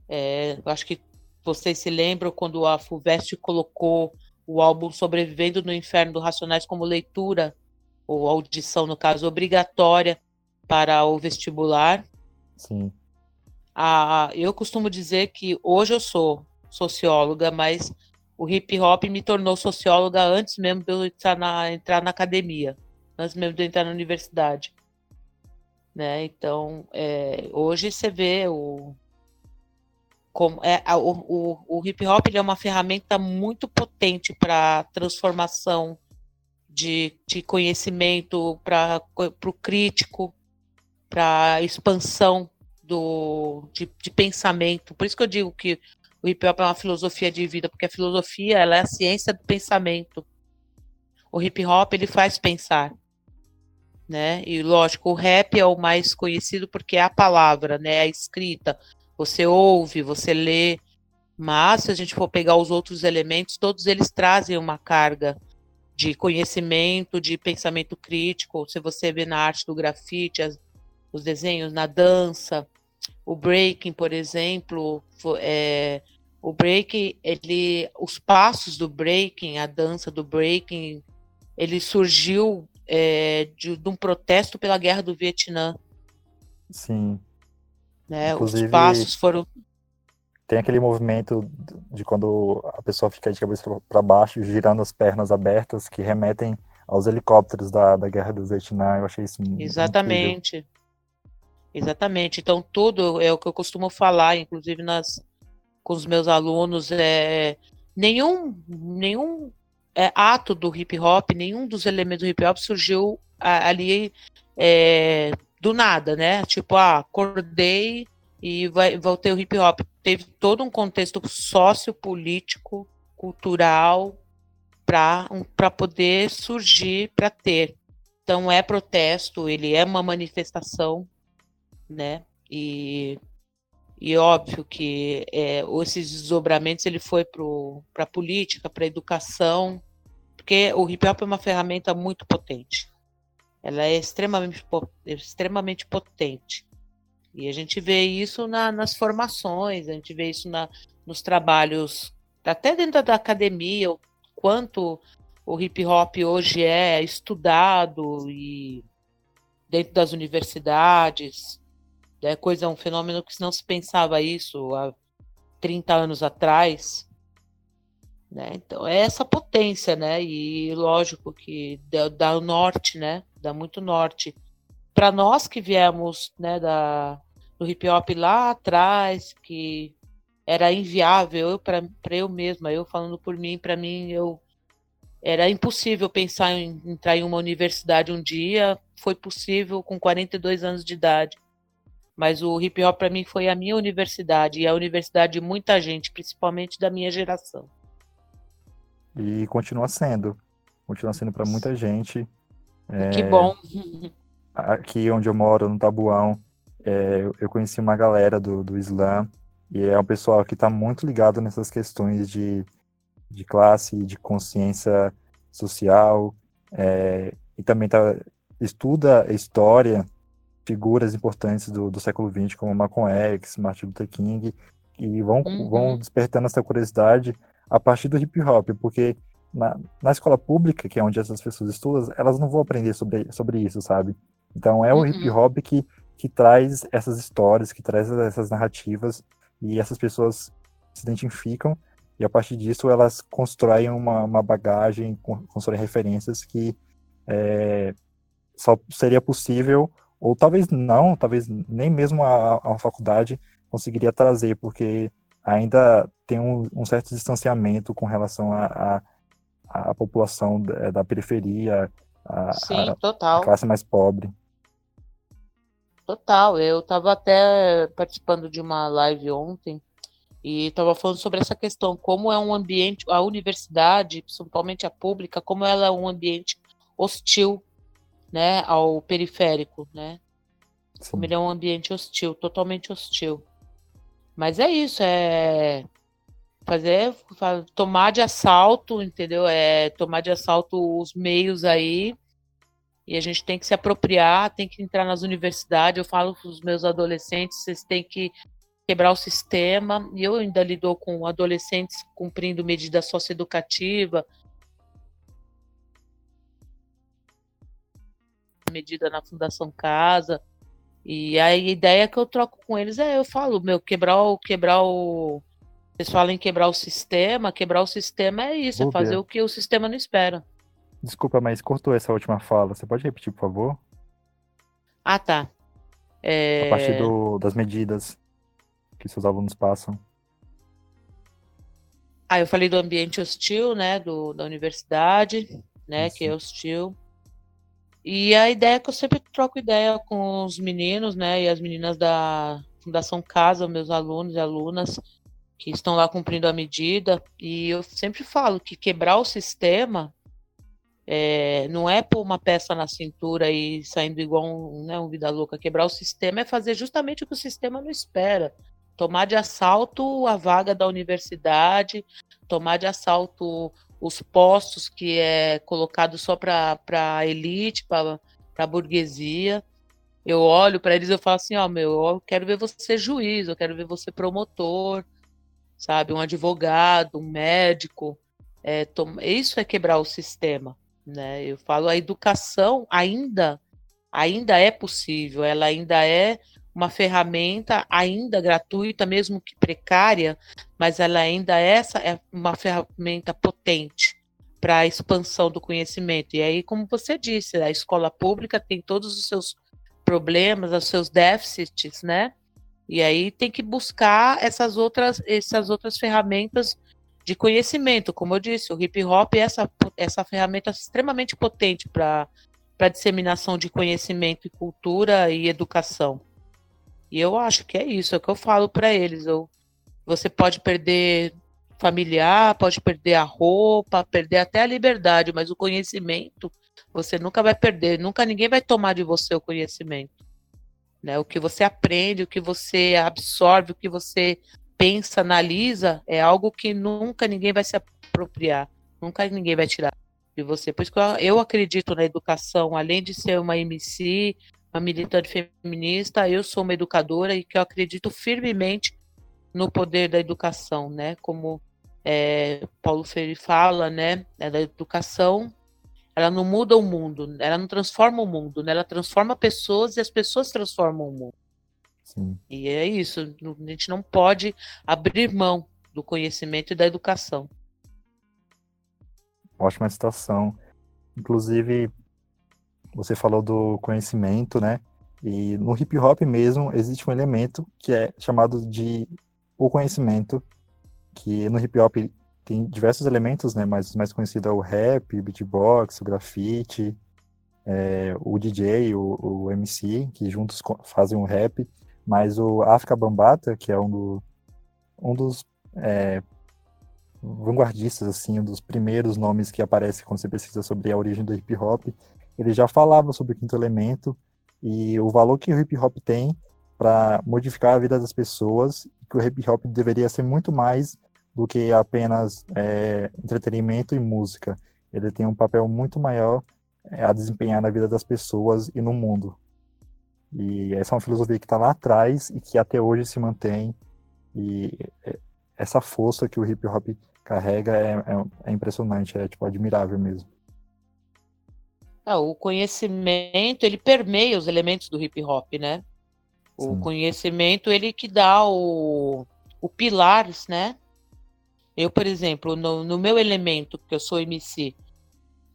É, acho que vocês se lembram quando a FUVEST colocou o álbum Sobrevivendo no Inferno do Racionais como leitura, ou audição, no caso, obrigatória para o vestibular. Sim. Ah, eu costumo dizer que hoje eu sou socióloga, mas o hip hop me tornou socióloga antes mesmo de eu entrar na, entrar na academia, antes mesmo de eu entrar na universidade. Né? Então, é, hoje você vê o, como é, o, o, o hip hop é uma ferramenta muito potente para transformação de, de conhecimento, para o crítico, para expansão do, de, de, pensamento. Por isso que eu digo que o hip hop é uma filosofia de vida, porque a filosofia ela é a ciência do pensamento. O hip hop ele faz pensar, né? E lógico, o rap é o mais conhecido porque é a palavra, né? A escrita. Você ouve, você lê, mas se a gente for pegar os outros elementos, todos eles trazem uma carga de conhecimento, de pensamento crítico. Se você vê na arte do grafite, as, os desenhos, na dança, o breaking, por exemplo, é, o breaking, ele, os passos do breaking, a dança do breaking, ele surgiu é, de, de, um protesto pela guerra do Vietnã. Sim. Né? Inclusive, Os passos foram. Tem aquele movimento de quando a pessoa fica de cabeça para baixo, girando as pernas abertas, que remetem aos helicópteros da, da guerra do Vietnã. Eu achei isso Exatamente. Incrível. Exatamente. Então, tudo é o que eu costumo falar, inclusive nas, com os meus alunos, é nenhum, nenhum é, ato do hip hop, nenhum dos elementos do hip hop surgiu ali é, do nada, né? Tipo, ah, acordei e vai, voltei o hip hop. Teve todo um contexto sociopolítico, cultural, para um, poder surgir, para ter. Então, é protesto, ele é uma manifestação né? E, e óbvio que é, esses desdobramentos ele foi para a política, para a educação, porque o hip hop é uma ferramenta muito potente. Ela é extremamente, extremamente potente. E a gente vê isso na, nas formações, a gente vê isso na, nos trabalhos, até dentro da academia, o quanto o hip hop hoje é estudado e dentro das universidades, é coisa, um fenômeno que não se pensava isso há 30 anos atrás. Né? Então, é essa potência, né? E lógico que dá, o norte, né? Dá muito norte. Para nós que viemos né, da, do hip hop lá atrás, que era inviável, para eu mesma, eu falando por mim, para mim, eu era impossível pensar em entrar em uma universidade um dia, foi possível com 42 anos de idade. Mas o hip hop para mim foi a minha universidade e a universidade de muita gente, principalmente da minha geração. E continua sendo. Continua sendo para muita gente. É, que bom. Aqui onde eu moro, no Tabuão, é, eu conheci uma galera do, do Islã e é um pessoal que está muito ligado nessas questões de, de classe, de consciência social, é, e também tá, estuda história figuras importantes do, do século XX, como Malcolm X, Martin Luther King, e vão, uhum. vão despertando essa curiosidade a partir do hip hop, porque na, na escola pública, que é onde essas pessoas estudam, elas não vão aprender sobre, sobre isso, sabe? Então é o uhum. hip hop que, que traz essas histórias, que traz essas narrativas, e essas pessoas se identificam, e a partir disso elas constroem uma, uma bagagem, constroem referências que é, só seria possível ou talvez não, talvez nem mesmo a, a faculdade conseguiria trazer, porque ainda tem um, um certo distanciamento com relação a, a, a, população da, da periferia, a, Sim, a, a classe mais pobre. Total. Eu estava até participando de uma live ontem e estava falando sobre essa questão, como é um ambiente, a universidade, principalmente a pública, como ela é um ambiente hostil, né, ao periférico, né? Sim. Como ele é um ambiente hostil, totalmente hostil. Mas é isso, é fazer, tomar de assalto, entendeu? É tomar de assalto os meios aí. E a gente tem que se apropriar, tem que entrar nas universidades. Eu falo para os meus adolescentes, vocês têm que quebrar o sistema. E eu ainda lido com adolescentes cumprindo medida socioeducativa, medida na Fundação Casa. E a ideia que eu troco com eles é, eu falo, meu, quebrar o, quebrar o. Vocês falam em quebrar o sistema, quebrar o sistema é isso, é fazer o que o sistema não espera. Desculpa, mas cortou essa última fala. Você pode repetir, por favor? Ah, tá. É... A partir do, das medidas que seus alunos passam. Ah, eu falei do ambiente hostil, né, do, da universidade, né, isso. que é hostil. E a ideia é que eu sempre troco ideia com os meninos, né, e as meninas da Fundação Casa, meus alunos e alunas, que estão lá cumprindo a medida. E eu sempre falo que quebrar o sistema é, não é pôr uma peça na cintura e saindo igual um, né, um vida louca. Quebrar o sistema é fazer justamente o que o sistema não espera. Tomar de assalto a vaga da universidade, tomar de assalto os postos que é colocado só para a elite, para a burguesia. Eu olho para eles e falo assim, ó, meu, eu quero ver você juiz, eu quero ver você promotor, sabe, um advogado, um médico. É, Isso é quebrar o sistema, né? Eu falo, a educação ainda, ainda é possível, ela ainda é uma ferramenta ainda gratuita, mesmo que precária, mas ela ainda é, essa, é uma ferramenta potente para a expansão do conhecimento. E aí, como você disse, a escola pública tem todos os seus problemas, os seus déficits, né? E aí tem que buscar essas outras, essas outras ferramentas de conhecimento. Como eu disse, o hip hop é essa, essa ferramenta extremamente potente para a disseminação de conhecimento e cultura e educação. E eu acho que é isso, é o que eu falo para eles. Eu, você pode perder familiar, pode perder a roupa, perder até a liberdade, mas o conhecimento você nunca vai perder, nunca ninguém vai tomar de você o conhecimento. Né? O que você aprende, o que você absorve, o que você pensa, analisa, é algo que nunca ninguém vai se apropriar, nunca ninguém vai tirar de você. Por isso que eu acredito na educação, além de ser uma MC, uma militante feminista, eu sou uma educadora e que eu acredito firmemente no poder da educação, né? Como é, Paulo Freire fala, né? É da educação, ela não muda o mundo, ela não transforma o mundo, né? Ela transforma pessoas e as pessoas transformam o mundo. Sim. E é isso, a gente não pode abrir mão do conhecimento e da educação. Ótima citação. Inclusive, você falou do conhecimento, né? E no hip hop mesmo existe um elemento que é chamado de o conhecimento, que no hip hop tem diversos elementos, né? Mas o mais conhecido é o rap, beatbox, o grafite, é, o DJ, o, o, MC, que juntos fazem o rap. Mas o África Bambata, que é um, do, um dos é, vanguardistas, assim, um dos primeiros nomes que aparece quando você pesquisa sobre a origem do hip hop, ele já falava sobre o quinto elemento e o valor que o hip hop tem para modificar a vida das pessoas, que o hip hop deveria ser muito mais do que apenas é, entretenimento e música. Ele tem um papel muito maior é, a desempenhar na vida das pessoas e no mundo. E essa é uma filosofia que está lá atrás e que até hoje se mantém. E é, essa força que o hip hop carrega é, é, é impressionante, é tipo admirável mesmo. Ah, o conhecimento ele permeia os elementos do hip hop, né? O Sim. conhecimento ele que dá o, o pilar, né? Eu, por exemplo, no, no meu elemento, que eu sou MC,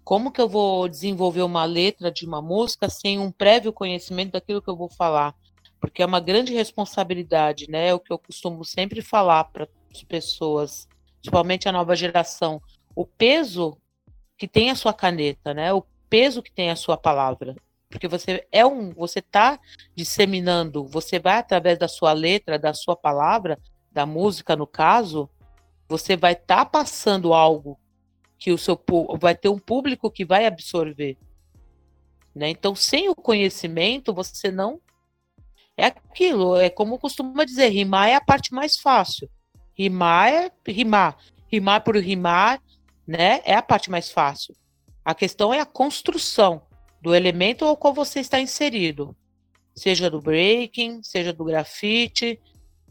como que eu vou desenvolver uma letra de uma música sem um prévio conhecimento daquilo que eu vou falar? Porque é uma grande responsabilidade, né? É o que eu costumo sempre falar para as pessoas, principalmente a nova geração. O peso que tem a sua caneta, né? O peso que tem a sua palavra. Porque você é um, você está disseminando, você vai através da sua letra, da sua palavra, da música no caso, você vai estar tá passando algo que o seu vai ter um público que vai absorver. Né? Então, sem o conhecimento, você não é aquilo, é como costuma dizer, rimar é a parte mais fácil. Rimar é rimar, rimar por rimar, né? É a parte mais fácil. A questão é a construção do elemento ao qual você está inserido, seja do breaking, seja do grafite,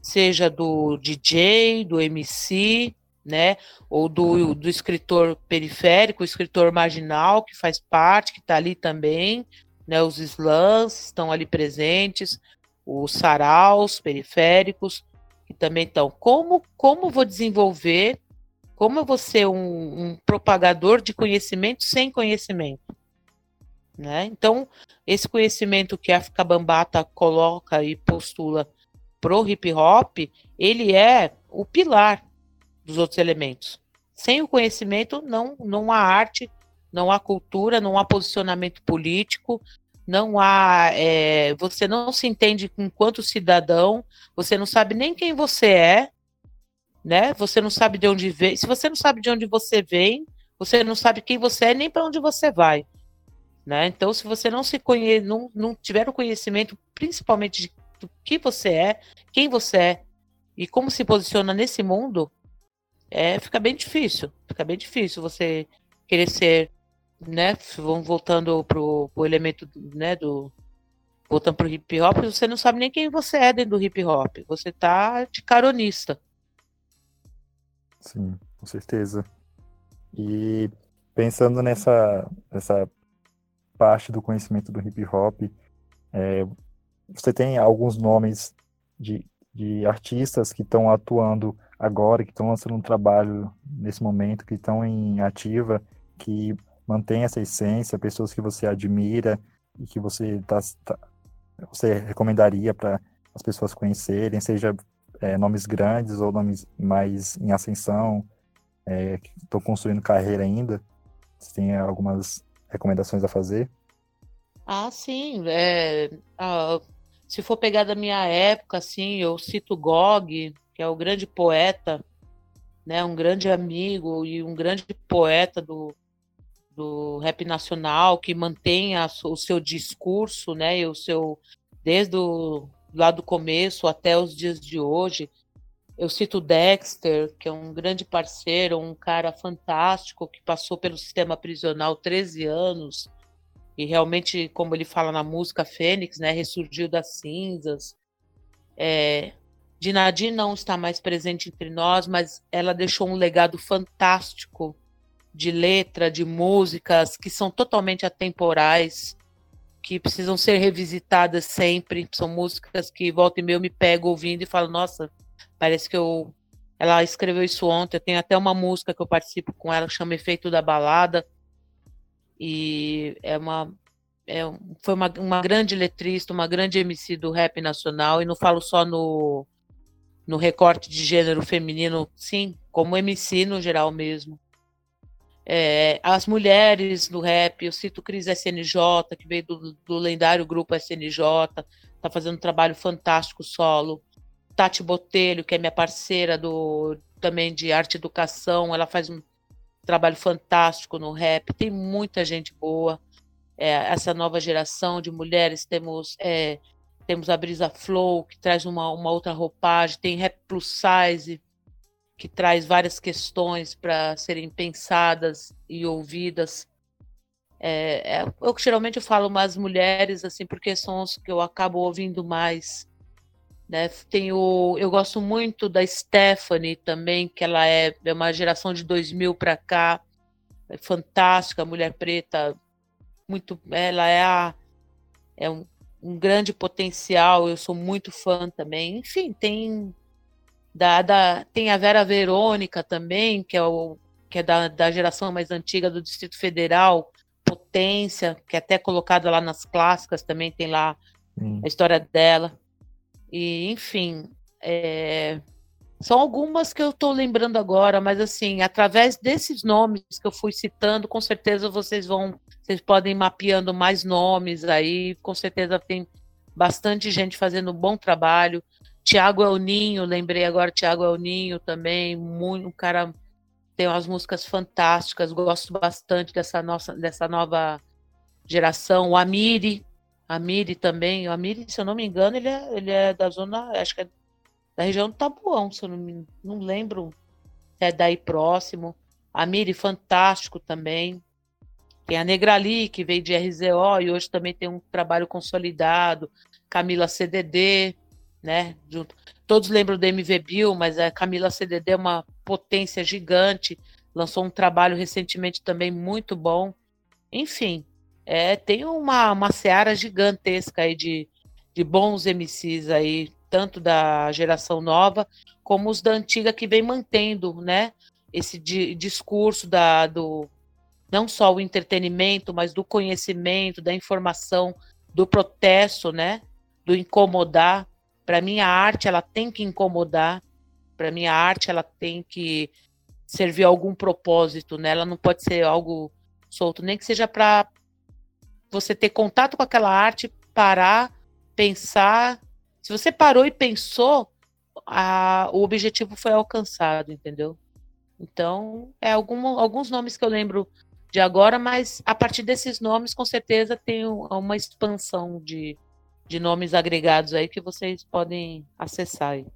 seja do DJ, do MC, né? Ou do, do escritor periférico, escritor marginal que faz parte, que está ali também, né? Os slams estão ali presentes, os saraus periféricos que também estão. Como como vou desenvolver? Como eu vou ser um, um propagador de conhecimento sem conhecimento? Né? Então, esse conhecimento que a Bambata coloca e postula pro hip hop, ele é o pilar dos outros elementos. Sem o conhecimento, não, não há arte, não há cultura, não há posicionamento político, não há. É, você não se entende enquanto cidadão, você não sabe nem quem você é, né? Você não sabe de onde vem. Se você não sabe de onde você vem, você não sabe quem você é nem para onde você vai. Né? Então, se você não se conhe... não, não tiver o conhecimento, principalmente de, do que você é, quem você é e como se posiciona nesse mundo, é, fica bem difícil. Fica bem difícil você querer ser, né? Voltando pro, pro elemento, né? Do voltando pro hip hop, você não sabe nem quem você é dentro do hip hop. Você tá de caronista. Sim, com certeza. E pensando nessa, nessa parte do conhecimento do hip hop, é, você tem alguns nomes de, de artistas que estão atuando agora, que estão lançando um trabalho nesse momento, que estão em ativa, que mantém essa essência, pessoas que você admira e que você tá, tá você recomendaria para as pessoas conhecerem, seja é, nomes grandes ou nomes mais em ascensão, é, que estão construindo carreira ainda? Você tem algumas recomendações a fazer? Ah, sim. É, ah, se for pegar da minha época, assim, eu cito Gog, que é o grande poeta, né, um grande amigo e um grande poeta do, do rap nacional, que mantém a, o seu discurso, né, e o seu, desde o, lá do começo até os dias de hoje. Eu cito Dexter, que é um grande parceiro, um cara fantástico que passou pelo sistema prisional 13 anos, e realmente, como ele fala na música Fênix, né, ressurgiu das cinzas. É, Dinadi não está mais presente entre nós, mas ela deixou um legado fantástico de letra, de músicas que são totalmente atemporais, que precisam ser revisitadas sempre. São músicas que volta e meia eu me pego ouvindo e falo, nossa, parece que eu ela escreveu isso ontem. Eu tenho até uma música que eu participo com ela, que chama Efeito da Balada, e é uma, é, foi uma, uma grande letrista, uma grande MC do rap nacional, e não falo só no, no recorte de gênero feminino, sim, como MC no geral mesmo. É, as mulheres no rap, eu cito Cris SNJ, que veio do, do lendário grupo SNJ, está fazendo um trabalho fantástico solo. Tati Botelho, que é minha parceira do também de arte e educação, ela faz um trabalho fantástico no rap, tem muita gente boa. É, essa nova geração de mulheres, temos é, temos a Brisa Flow, que traz uma, uma outra roupagem, tem Rap Plus Size, que traz várias questões para serem pensadas e ouvidas. É, é, eu geralmente eu falo mais mulheres, assim, porque são os que eu acabo ouvindo mais. Né? Tenho, eu gosto muito da Stephanie também, que ela é, é uma geração de 2000 para cá, é fantástica, mulher preta, muito, ela é, a, é um, um, grande potencial. Eu sou muito fã também. Enfim, tem da, da tem a Vera Verônica também, que é o que é da, da geração mais antiga do Distrito Federal, Potência, que é até colocada lá nas clássicas, também tem lá hum. a história dela. E, enfim, é, São algumas que eu estou lembrando agora, mas assim, através desses nomes que eu fui citando, com certeza vocês vão, vocês podem ir mapeando mais nomes aí, com certeza tem bastante gente fazendo um bom trabalho. Tiago El Ninho, lembrei agora, Tiago El Ninho também, muito, um cara tem umas músicas fantásticas, gosto bastante dessa nossa, dessa nova geração. O Amiri, Amiri também, o Amiri, se eu não me engano, ele é, ele é da zona, acho que é da região do Tabuão, se eu não, me, não lembro se é daí próximo. A Miri, fantástico também. Tem a Negrali, que veio de RZO e hoje também tem um trabalho consolidado. Camila CDD, né? Junto. Todos lembram do MV Bill, mas a Camila CDD é uma potência gigante. Lançou um trabalho recentemente também muito bom. Enfim, é, tem uma, uma seara gigantesca aí de, de bons MCs aí tanto da geração nova como os da antiga que vem mantendo, né, esse di discurso da, do não só o entretenimento, mas do conhecimento, da informação, do protesto, né, do incomodar. Para mim a arte ela tem que incomodar. Para mim a arte ela tem que servir a algum propósito, né? Ela não pode ser algo solto, nem que seja para você ter contato com aquela arte, parar, pensar se você parou e pensou, a, o objetivo foi alcançado, entendeu? Então, é algum, alguns nomes que eu lembro de agora, mas a partir desses nomes, com certeza, tem uma expansão de, de nomes agregados aí que vocês podem acessar aí.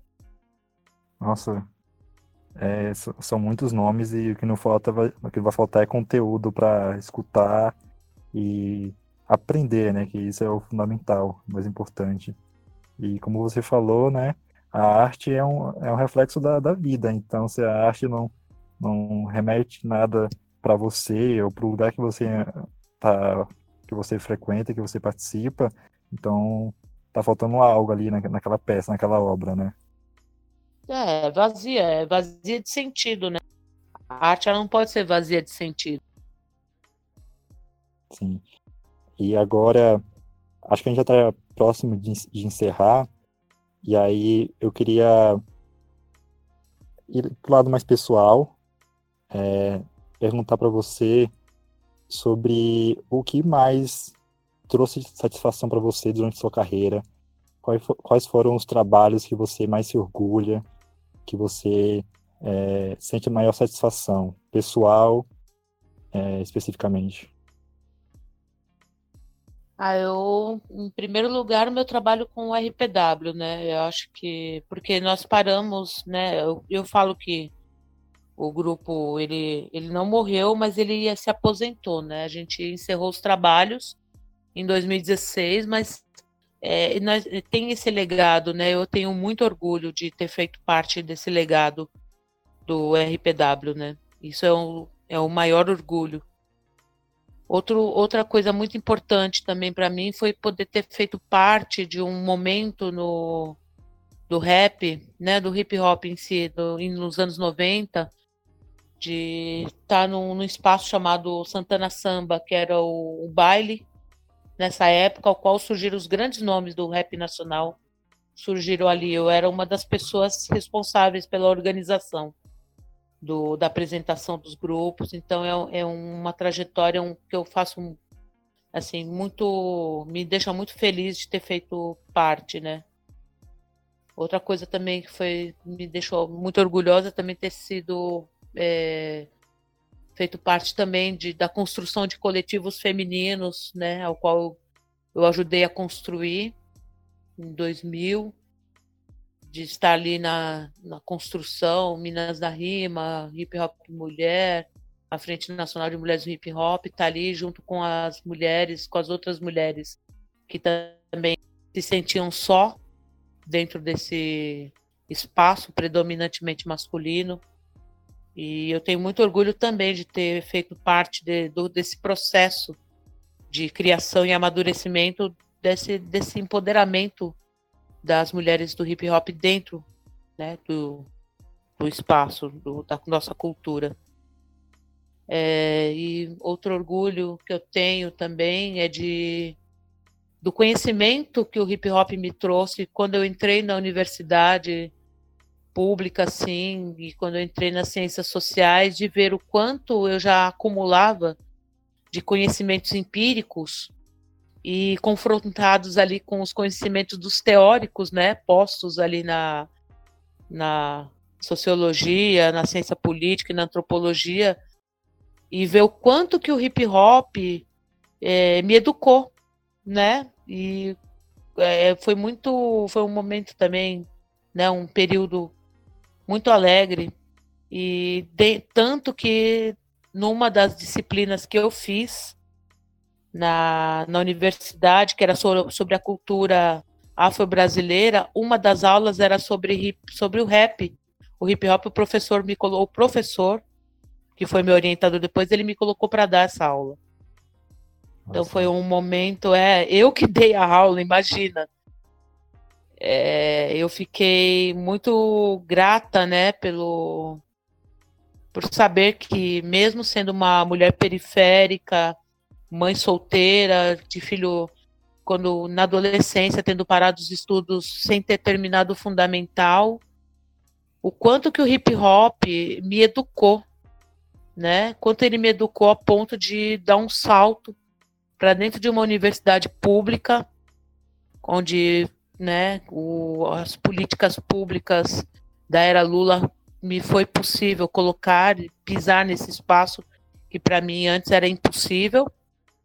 Nossa, é, são muitos nomes e o que não falta, vai, o que vai faltar é conteúdo para escutar e aprender, né? Que isso é o fundamental, o mais importante. E como você falou, né, a arte é um, é um reflexo da, da vida. Então, se a arte não, não remete nada para você ou para o lugar que você tá, que você frequenta, que você participa, então tá faltando algo ali na, naquela peça, naquela obra, né? É, vazia, é vazia de sentido, né? A arte ela não pode ser vazia de sentido. Sim. E agora, acho que a gente já está próximo de, de, encerrar, e aí eu queria ir para o lado mais pessoal, é, perguntar para você sobre o que mais trouxe satisfação para você durante sua carreira, quais, foram os trabalhos que você mais se orgulha, que você é, sente maior satisfação, pessoal é, especificamente. Ah, eu, em primeiro lugar, o meu trabalho com o RPW, né? Eu acho que porque nós paramos, né? Eu, eu falo que o grupo ele, ele não morreu, mas ele se aposentou, né? A gente encerrou os trabalhos em 2016, mas é, nós, tem esse legado, né? Eu tenho muito orgulho de ter feito parte desse legado do RPW, né? Isso é o, é o maior orgulho Outro, outra coisa muito importante também para mim foi poder ter feito parte de um momento no do rap, né, do hip hop em si, do, nos anos 90, de estar tá num, num, espaço chamado Santana Samba, que era o, o baile nessa época, ao qual surgiram os grandes nomes do rap nacional, surgiram ali. Eu era uma das pessoas responsáveis pela organização do, da apresentação dos grupos. Então é, é uma trajetória um, que eu faço assim muito me deixa muito feliz de ter feito parte, né? Outra coisa também que foi me deixou muito orgulhosa também ter sido é, feito parte também de, da construção de coletivos femininos, né? Ao qual eu ajudei a construir em 2000 de estar ali na, na construção, Minas da Rima, Hip Hop Mulher, a Frente Nacional de Mulheres do Hip Hop, está ali junto com as mulheres, com as outras mulheres que também se sentiam só dentro desse espaço predominantemente masculino. E eu tenho muito orgulho também de ter feito parte de, do, desse processo de criação e amadurecimento desse, desse empoderamento das mulheres do hip hop dentro né, do, do espaço do, da nossa cultura. É, e outro orgulho que eu tenho também é de do conhecimento que o hip hop me trouxe quando eu entrei na universidade pública, assim, e quando eu entrei nas ciências sociais, de ver o quanto eu já acumulava de conhecimentos empíricos e confrontados ali com os conhecimentos dos teóricos, né, postos ali na, na sociologia, na ciência política e na antropologia, e ver o quanto que o hip hop é, me educou, né? E é, foi muito, foi um momento também, né? Um período muito alegre e de, tanto que numa das disciplinas que eu fiz na, na universidade, que era sobre, a cultura afro-brasileira, uma das aulas era sobre, hip, sobre o rap. O hip hop, o professor me colocou, o professor, que foi meu orientador depois, ele me colocou para dar essa aula. Então Nossa. foi um momento, é, eu que dei a aula, imagina. É, eu fiquei muito grata, né, pelo por saber que mesmo sendo uma mulher periférica, mãe solteira, de filho quando na adolescência tendo parado os estudos sem ter terminado o fundamental, o quanto que o hip hop me educou, né? Quanto ele me educou a ponto de dar um salto para dentro de uma universidade pública, onde, né, o, as políticas públicas da era Lula me foi possível colocar, pisar nesse espaço que para mim antes era impossível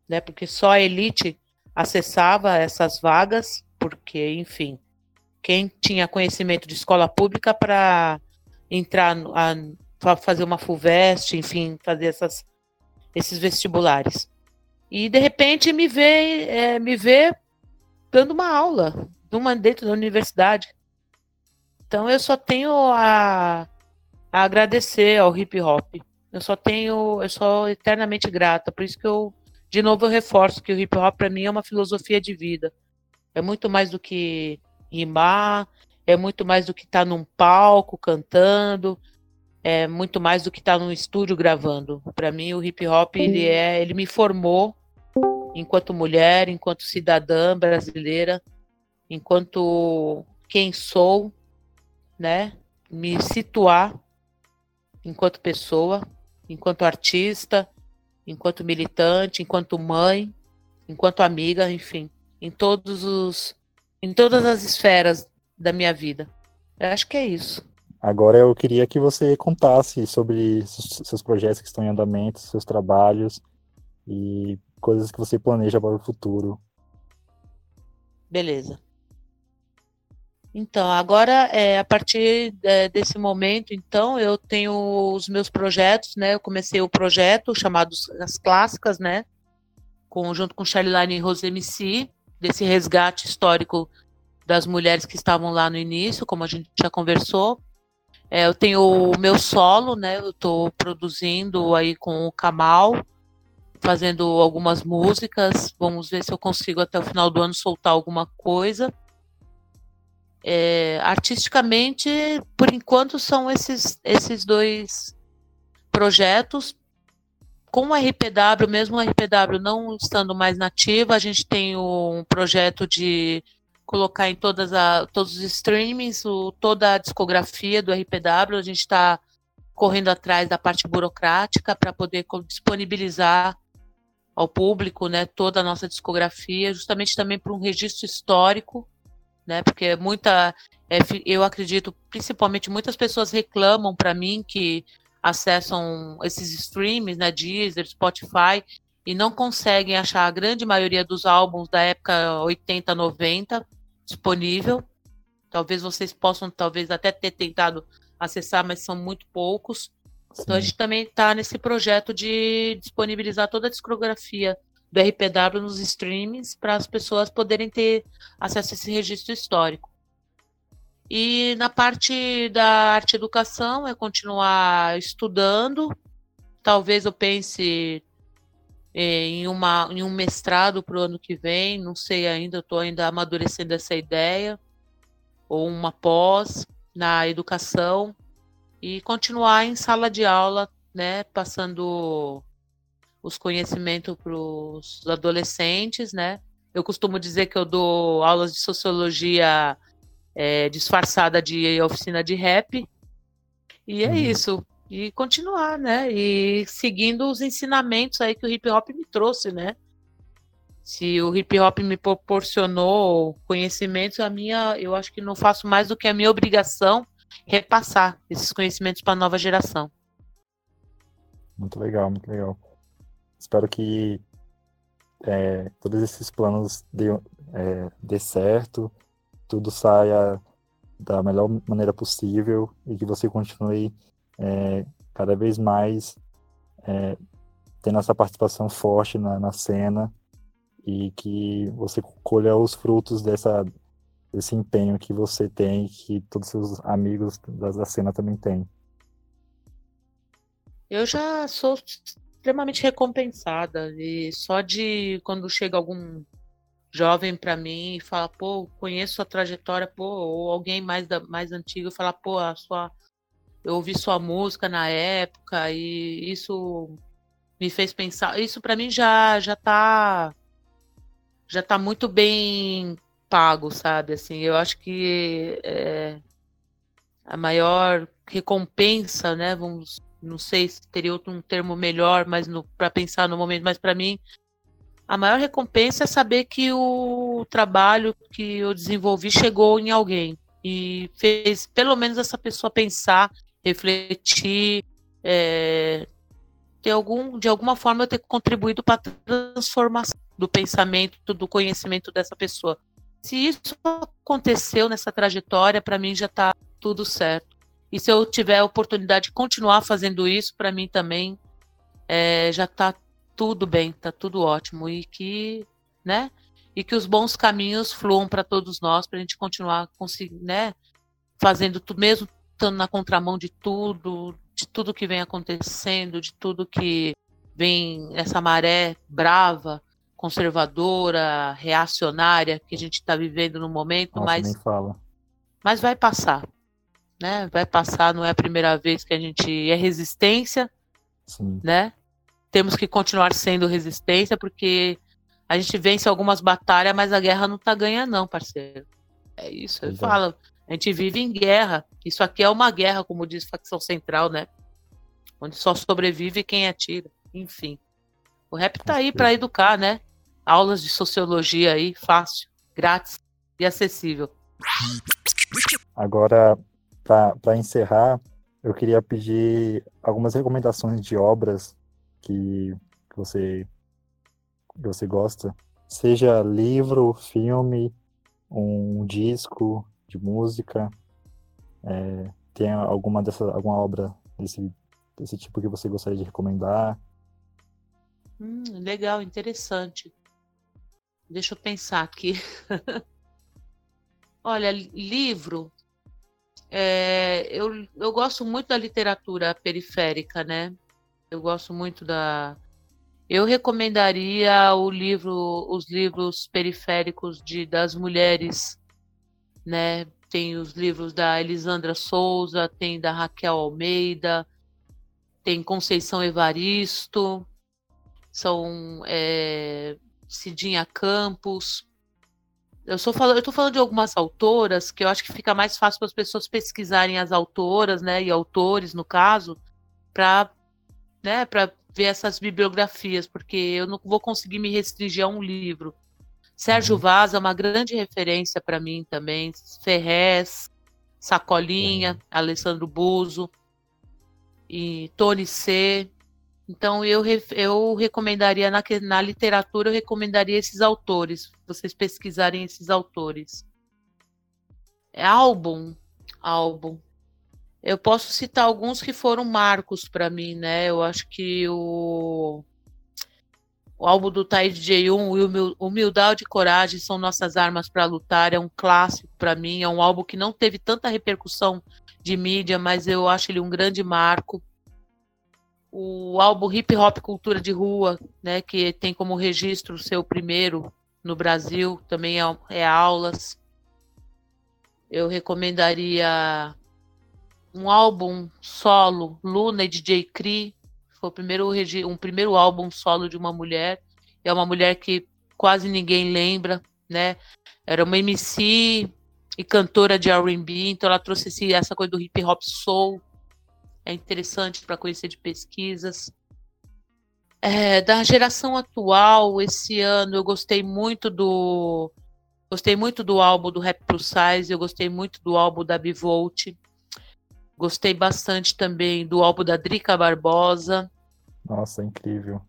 né? Porque só a elite acessava essas vagas, porque, enfim, quem tinha conhecimento de escola pública para entrar para fazer uma FUVEST, enfim, fazer essas, esses vestibulares. E de repente me vê, é, me vê dando uma aula uma dentro da universidade. Então eu só tenho a, a agradecer ao hip hop. Eu só tenho, eu sou eternamente grata. Por isso que eu de novo eu reforço que o hip hop para mim é uma filosofia de vida. É muito mais do que rimar, é muito mais do que estar tá num palco cantando, é muito mais do que estar tá num estúdio gravando. Para mim o hip hop ele é, ele me formou enquanto mulher, enquanto cidadã brasileira, enquanto quem sou, né? Me situar enquanto pessoa, enquanto artista, enquanto militante, enquanto mãe, enquanto amiga, enfim, em todos os em todas as esferas da minha vida. Eu acho que é isso. Agora eu queria que você contasse sobre seus projetos que estão em andamento, seus trabalhos e coisas que você planeja para o futuro. Beleza. Então, agora, é, a partir é, desse momento, então, eu tenho os meus projetos, né? Eu comecei o projeto chamado As Clássicas, né? Com, junto com Charline e Rose MC, desse resgate histórico das mulheres que estavam lá no início, como a gente já conversou. É, eu tenho o meu solo, né? Eu estou produzindo aí com o Kamal, fazendo algumas músicas. Vamos ver se eu consigo até o final do ano soltar alguma coisa. É, artisticamente, por enquanto, são esses, esses dois projetos. Com o RPW, mesmo o RPW não estando mais nativa, a gente tem um projeto de colocar em todas a, todos os streamings o, toda a discografia do RPW. A gente está correndo atrás da parte burocrática para poder disponibilizar ao público né, toda a nossa discografia, justamente também para um registro histórico né? Porque muita, é, eu acredito, principalmente muitas pessoas reclamam para mim que acessam esses streams, né, Deezer, Spotify, e não conseguem achar a grande maioria dos álbuns da época 80, 90 disponível. Talvez vocês possam, talvez até ter tentado acessar, mas são muito poucos. Sim. Então a gente também está nesse projeto de disponibilizar toda a discografia do RPW nos streams para as pessoas poderem ter acesso a esse registro histórico. E na parte da arte educação é continuar estudando. Talvez eu pense eh, em, uma, em um mestrado para o ano que vem, não sei ainda, estou ainda amadurecendo essa ideia, ou uma pós na educação, e continuar em sala de aula, né, passando os conhecimentos para os adolescentes, né? Eu costumo dizer que eu dou aulas de sociologia é, disfarçada de oficina de rap. E é Uhum. isso. E continuar, né? E seguindo os ensinamentos aí que o hip hop me trouxe, né? Se o hip hop me proporcionou conhecimentos, a minha, eu acho que não faço mais do que a minha obrigação repassar esses conhecimentos para a nova geração. Muito legal, muito legal. Espero que é, todos esses planos dê, é, dê certo, tudo saia da melhor maneira possível e que você continue é, cada vez mais é, tendo essa participação forte na, na cena e que você colha os frutos dessa, desse empenho que você tem e que todos os seus amigos da, da cena também têm. Eu já sou extremamente recompensada e só de quando chega algum jovem para mim e fala, pô, conheço sua trajetória, pô, ou alguém mais da, mais antigo fala, pô, a sua eu ouvi sua música na época e isso me fez pensar, isso para mim já já tá já tá muito bem pago, sabe? Assim, eu acho que é, a maior recompensa, né, vamos não sei se teria outro um termo melhor, mas para pensar no momento, mas para mim a maior recompensa é saber que o trabalho que eu desenvolvi chegou em alguém e fez pelo menos essa pessoa pensar, refletir, é, ter algum, de alguma forma eu ter contribuído para a transformação do pensamento, do conhecimento dessa pessoa. Se isso aconteceu nessa trajetória, para mim já está tudo certo. E se eu tiver a oportunidade de continuar fazendo isso, para mim também é, já está tudo bem, está tudo ótimo. E que, né? E que os bons caminhos fluam para todos nós, para a gente continuar conseguindo, né? Fazendo tudo, mesmo estando na contramão de tudo, de tudo que vem acontecendo, de tudo que vem essa maré brava, conservadora, reacionária que a gente está vivendo no momento, Nossa, mas, mas vai passar né? Vai passar, não é a primeira vez que a gente é resistência, Sim. né? Temos que continuar sendo resistência, porque a gente vence algumas batalhas, mas a guerra não tá ganha, não, parceiro. É isso, eu falo. A gente vive em guerra. Isso aqui é uma guerra, como diz facção central, né? Onde só sobrevive quem atira. Enfim. O rap tá aí para educar, né? Aulas de sociologia aí, fácil, grátis e acessível. Agora, para encerrar, eu queria pedir algumas recomendações de obras que, que você que você gosta, seja livro, filme, um disco de música, é, tem alguma dessa alguma obra desse desse tipo que você gostaria de recomendar? Hum, legal, interessante. Deixa eu pensar aqui. Olha, livro. É, eu, eu gosto muito da literatura periférica, né? Eu gosto muito da. Eu recomendaria o livro, os livros periféricos de, das mulheres, né? Tem os livros da Elisandra Souza, tem da Raquel Almeida, tem Conceição Evaristo, são é, Cidinha Campos. Eu estou falando, eu tô falando de algumas autoras que eu acho que fica mais fácil para as pessoas pesquisarem as autoras, né, e autores no caso, para né, para ver essas bibliografias, porque eu não vou conseguir me restringir a um livro. Sérgio Uhum. Vaz é uma grande referência para mim também, Ferrez, Sacolinha, Alessandro Buzo e Tony C. Então eu, eu recomendaria na, na literatura, eu recomendaria esses autores, vocês pesquisarem esses autores. É álbum, álbum. Eu posso citar alguns que foram marcos para mim, né? Eu acho que o o álbum do Taíde J1, o Humil- Humildade e Coragem são nossas armas para lutar, é um clássico para mim, é um álbum que não teve tanta repercussão de mídia, mas eu acho ele um grande marco o álbum Hip Hop Cultura de Rua, né, que tem como registro o seu primeiro no Brasil, também é, é aulas. Eu recomendaria um álbum solo, Luna e DJ Cree, foi o primeiro, um primeiro álbum solo de uma mulher, é uma mulher que quase ninguém lembra, né? Era uma MC e cantora de R&B, então ela trouxe esse, essa coisa do hip hop soul, é interessante para conhecer de pesquisas. É, da geração atual, esse ano eu gostei muito do gostei muito do álbum do Rap Plus Size, eu gostei muito do álbum da Bivolt, gostei bastante também do álbum da Drica Barbosa. Nossa, incrível.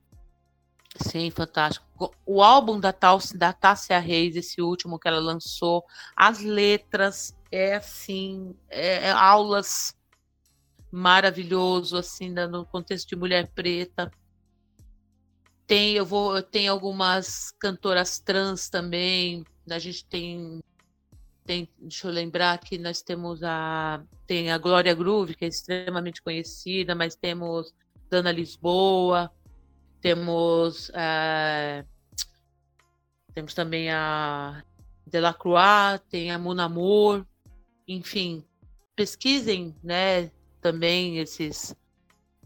Sim, fantástico. O álbum da, da Tássia Reis, esse último que ela lançou, as letras, é assim, é, é aulas maravilhoso, assim, no contexto de mulher preta. Tem, eu vou, tem algumas cantoras trans também. A gente tem, tem, deixa eu lembrar que nós temos a, tem a Glória Groove, que é extremamente conhecida, mas temos Dana Lisboa, temos é, temos também a Delacroix, tem a Monamor, enfim, pesquisem, né, também esses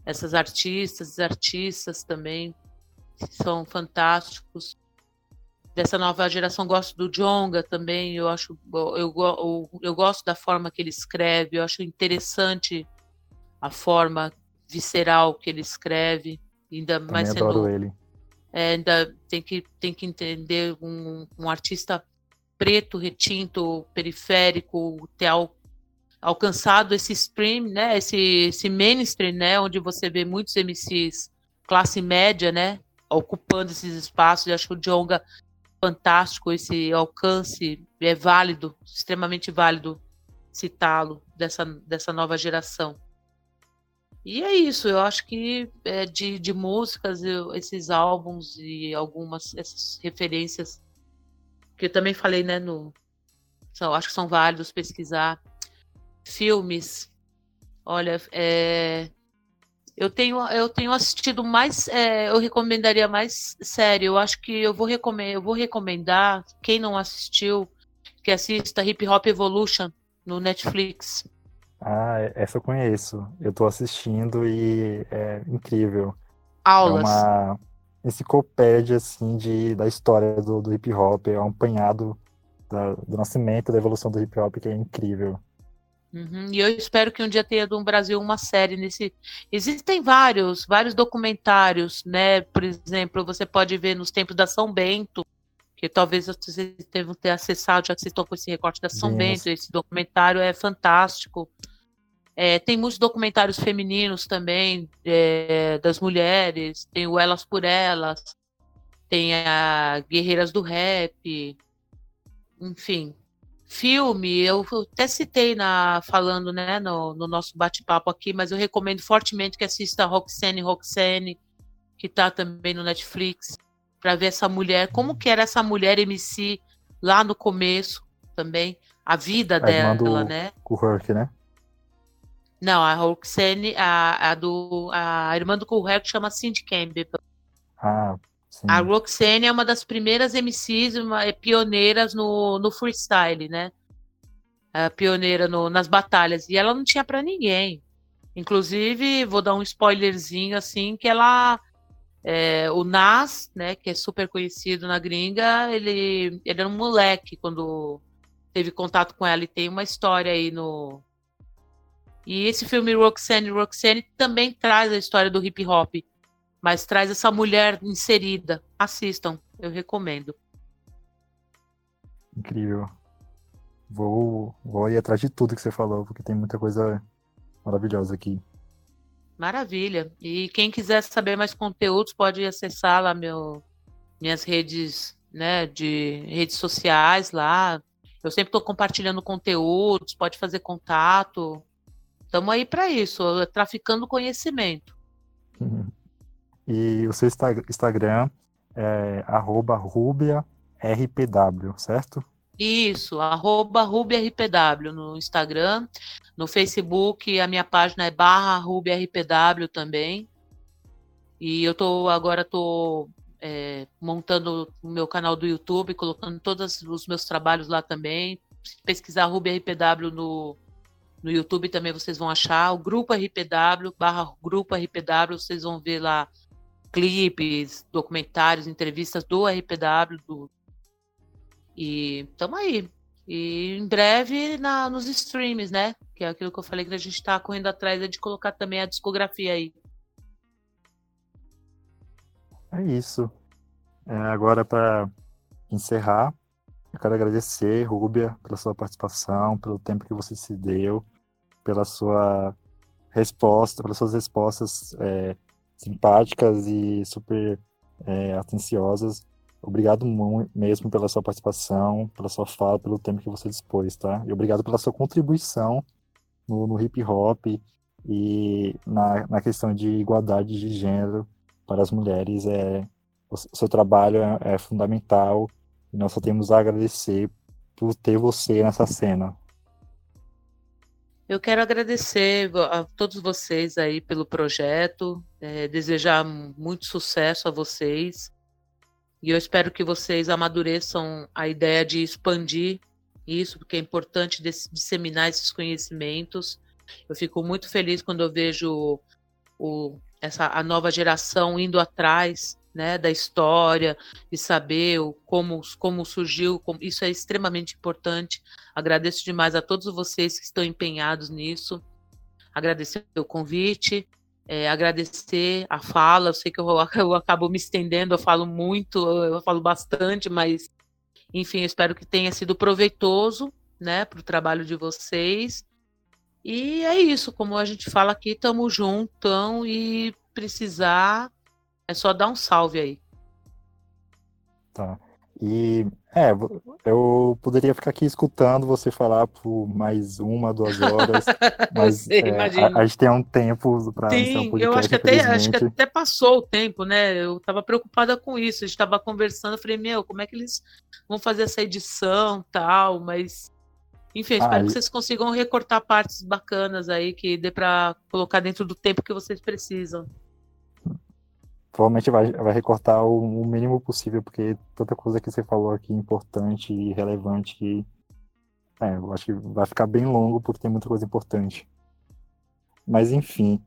essas artistas, artistas também são fantásticos. Dessa nova geração gosto do Jonga também, eu acho eu, eu, eu gosto da forma que ele escreve, eu acho interessante a forma visceral que ele escreve, ainda também mais sendo ele. é, ainda tem que tem que entender um, um artista preto, retinto, periférico, ter alcançado esse stream, né, esse, esse mainstream, né, onde você vê muitos MCs classe média, né, ocupando esses espaços. Eu acho que o Jonga fantástico, esse alcance é válido, extremamente válido citá-lo dessa, dessa nova geração. E é isso, eu acho que é, de, de músicas, eu, esses álbuns e algumas essas referências que eu também falei, né, no, são, acho que são válidos pesquisar filmes. Olha, é, eu tenho, eu tenho assistido mais, é, eu recomendaria mais série. Eu acho que eu vou recomendar, eu vou recomendar quem não assistiu que assista Hip Hop Evolution no Netflix. Ah, essa eu conheço. Eu tô assistindo e é incrível. Aulas. É uma enciclopédia, assim, de, da história do, do hip hop. É um apanhado da, do nascimento, da evolução do hip hop, que é incrível. Uhum, E eu espero que um dia tenha no Brasil uma série nesse. Existem vários, vários documentários, né? Por exemplo, você pode ver nos tempos da São Bento, que talvez vocês devam ter acessado, já que vocês estão com esse recorte da São. Bento. Esse documentário é fantástico. É, tem muitos documentários femininos também, é, das mulheres, tem o Elas por Elas, tem a Guerreiras do Rap, enfim. Filme, eu até citei na, falando né, no, no nosso bate-papo aqui, mas eu recomendo fortemente que assista Roxane Roxane, que está também no Netflix, para ver essa mulher, como que era essa mulher MC lá no começo também, a vida A dela, do- né? Com o Herc, né? Não, a Roxane, a, a, do, a irmã do Herc chama Cindy Campbell. Ah, sim. A Roxane é uma das primeiras MCs, uma, é pioneiras no, no freestyle, né? É pioneira no- nas batalhas. E ela não tinha pra ninguém. Inclusive, vou dar um spoilerzinho assim, que ela. é, o Nas, né, que é super conhecido na gringa, ele, ele era um moleque quando teve contato com ela e tem uma história aí no. E esse filme Roxane Roxane também traz a história do hip hop mas traz essa mulher inserida. Assistam, eu recomendo. Incrível. Vou, vou ir atrás de tudo que você falou, porque tem muita coisa maravilhosa aqui. Maravilha. E quem quiser saber mais conteúdos pode acessar lá meu, minhas redes, né, de redes sociais lá. Eu sempre estou compartilhando conteúdos, pode fazer contato. Estamos aí para isso, traficando conhecimento. E o seu Insta- Instagram é arroba rubiarpw, certo? Isso, arroba RubiRPW no Instagram, no Facebook, a minha página é barra RubiRPW também. E eu tô agora tô é, montando o meu canal do YouTube, colocando todos os meus trabalhos lá também. Se pesquisar RubiRPW no, no YouTube também vocês vão achar. O grupo RPW, barra grupo RPW, vocês vão ver lá clipes, documentários, entrevistas do RPW, do, e estamos aí. E em breve na, nos streams, né? Que é aquilo que eu falei que a gente está correndo atrás é de colocar também a discografia aí. É isso. É, agora, para encerrar, eu quero agradecer, Rúbia, pela sua participação, pelo tempo que você se deu, pela sua resposta, pelas suas respostas é, simpáticas e super é, atenciosas. Obrigado mesmo pela sua participação, pela sua fala, pelo tempo que você dispôs, tá? E obrigado pela sua contribuição no, no hip hop e na, na questão de igualdade de gênero para as mulheres. É, o seu trabalho é, é fundamental e nós só temos a agradecer por ter você nessa cena. Eu quero agradecer a todos vocês aí pelo projeto, é, desejar muito sucesso a vocês. E eu espero que vocês amadureçam a ideia de expandir isso, porque é importante disseminar esses conhecimentos. Eu fico muito feliz quando eu vejo o, essa, a nova geração indo atrás né, da história, de saber como, como surgiu, como, isso é extremamente importante. Agradeço demais a todos vocês que estão empenhados nisso. Agradecer o convite, é, agradecer a fala. Eu sei que eu, eu acabo me estendendo, eu falo muito, eu falo bastante, mas enfim, espero que tenha sido proveitoso né, para o trabalho de vocês. E é isso, como a gente fala aqui, estamos juntão e precisar é só dar um salve aí. Tá. E é, eu poderia ficar aqui escutando você falar por mais uma, duas horas, mas sei, é, a, a, gente tem um tempo para iniciar um podcast, eu acho que, até, acho que até passou o tempo, né? Eu estava preocupada com isso, a gente estava conversando, eu falei, meu, como é que eles vão fazer essa edição tal, mas enfim, espero ah, que vocês consigam recortar partes bacanas aí que dê para colocar dentro do tempo que vocês precisam provavelmente vai, vai recortar o, o, mínimo possível, porque tanta coisa que você falou aqui importante e relevante que é, eu acho que vai ficar bem longo porque tem muita coisa importante. Mas enfim.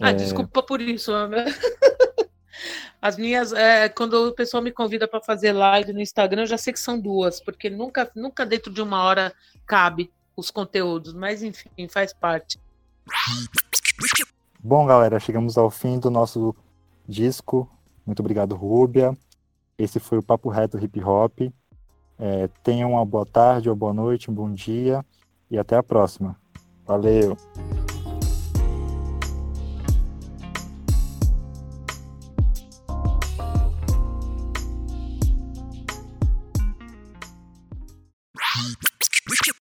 Ah, é... desculpa por isso, Ana. As minhas, é, quando o pessoal me convida para fazer live no Instagram, eu já sei que são duas, porque nunca, nunca dentro de uma hora cabe os conteúdos, mas enfim, faz parte. Bom, galera, chegamos ao fim do nosso disco. Muito obrigado, Rúbia. Esse foi o Papo Reto Hip Hop. É, tenham uma boa tarde, uma boa noite, um bom dia e até a próxima. Valeu!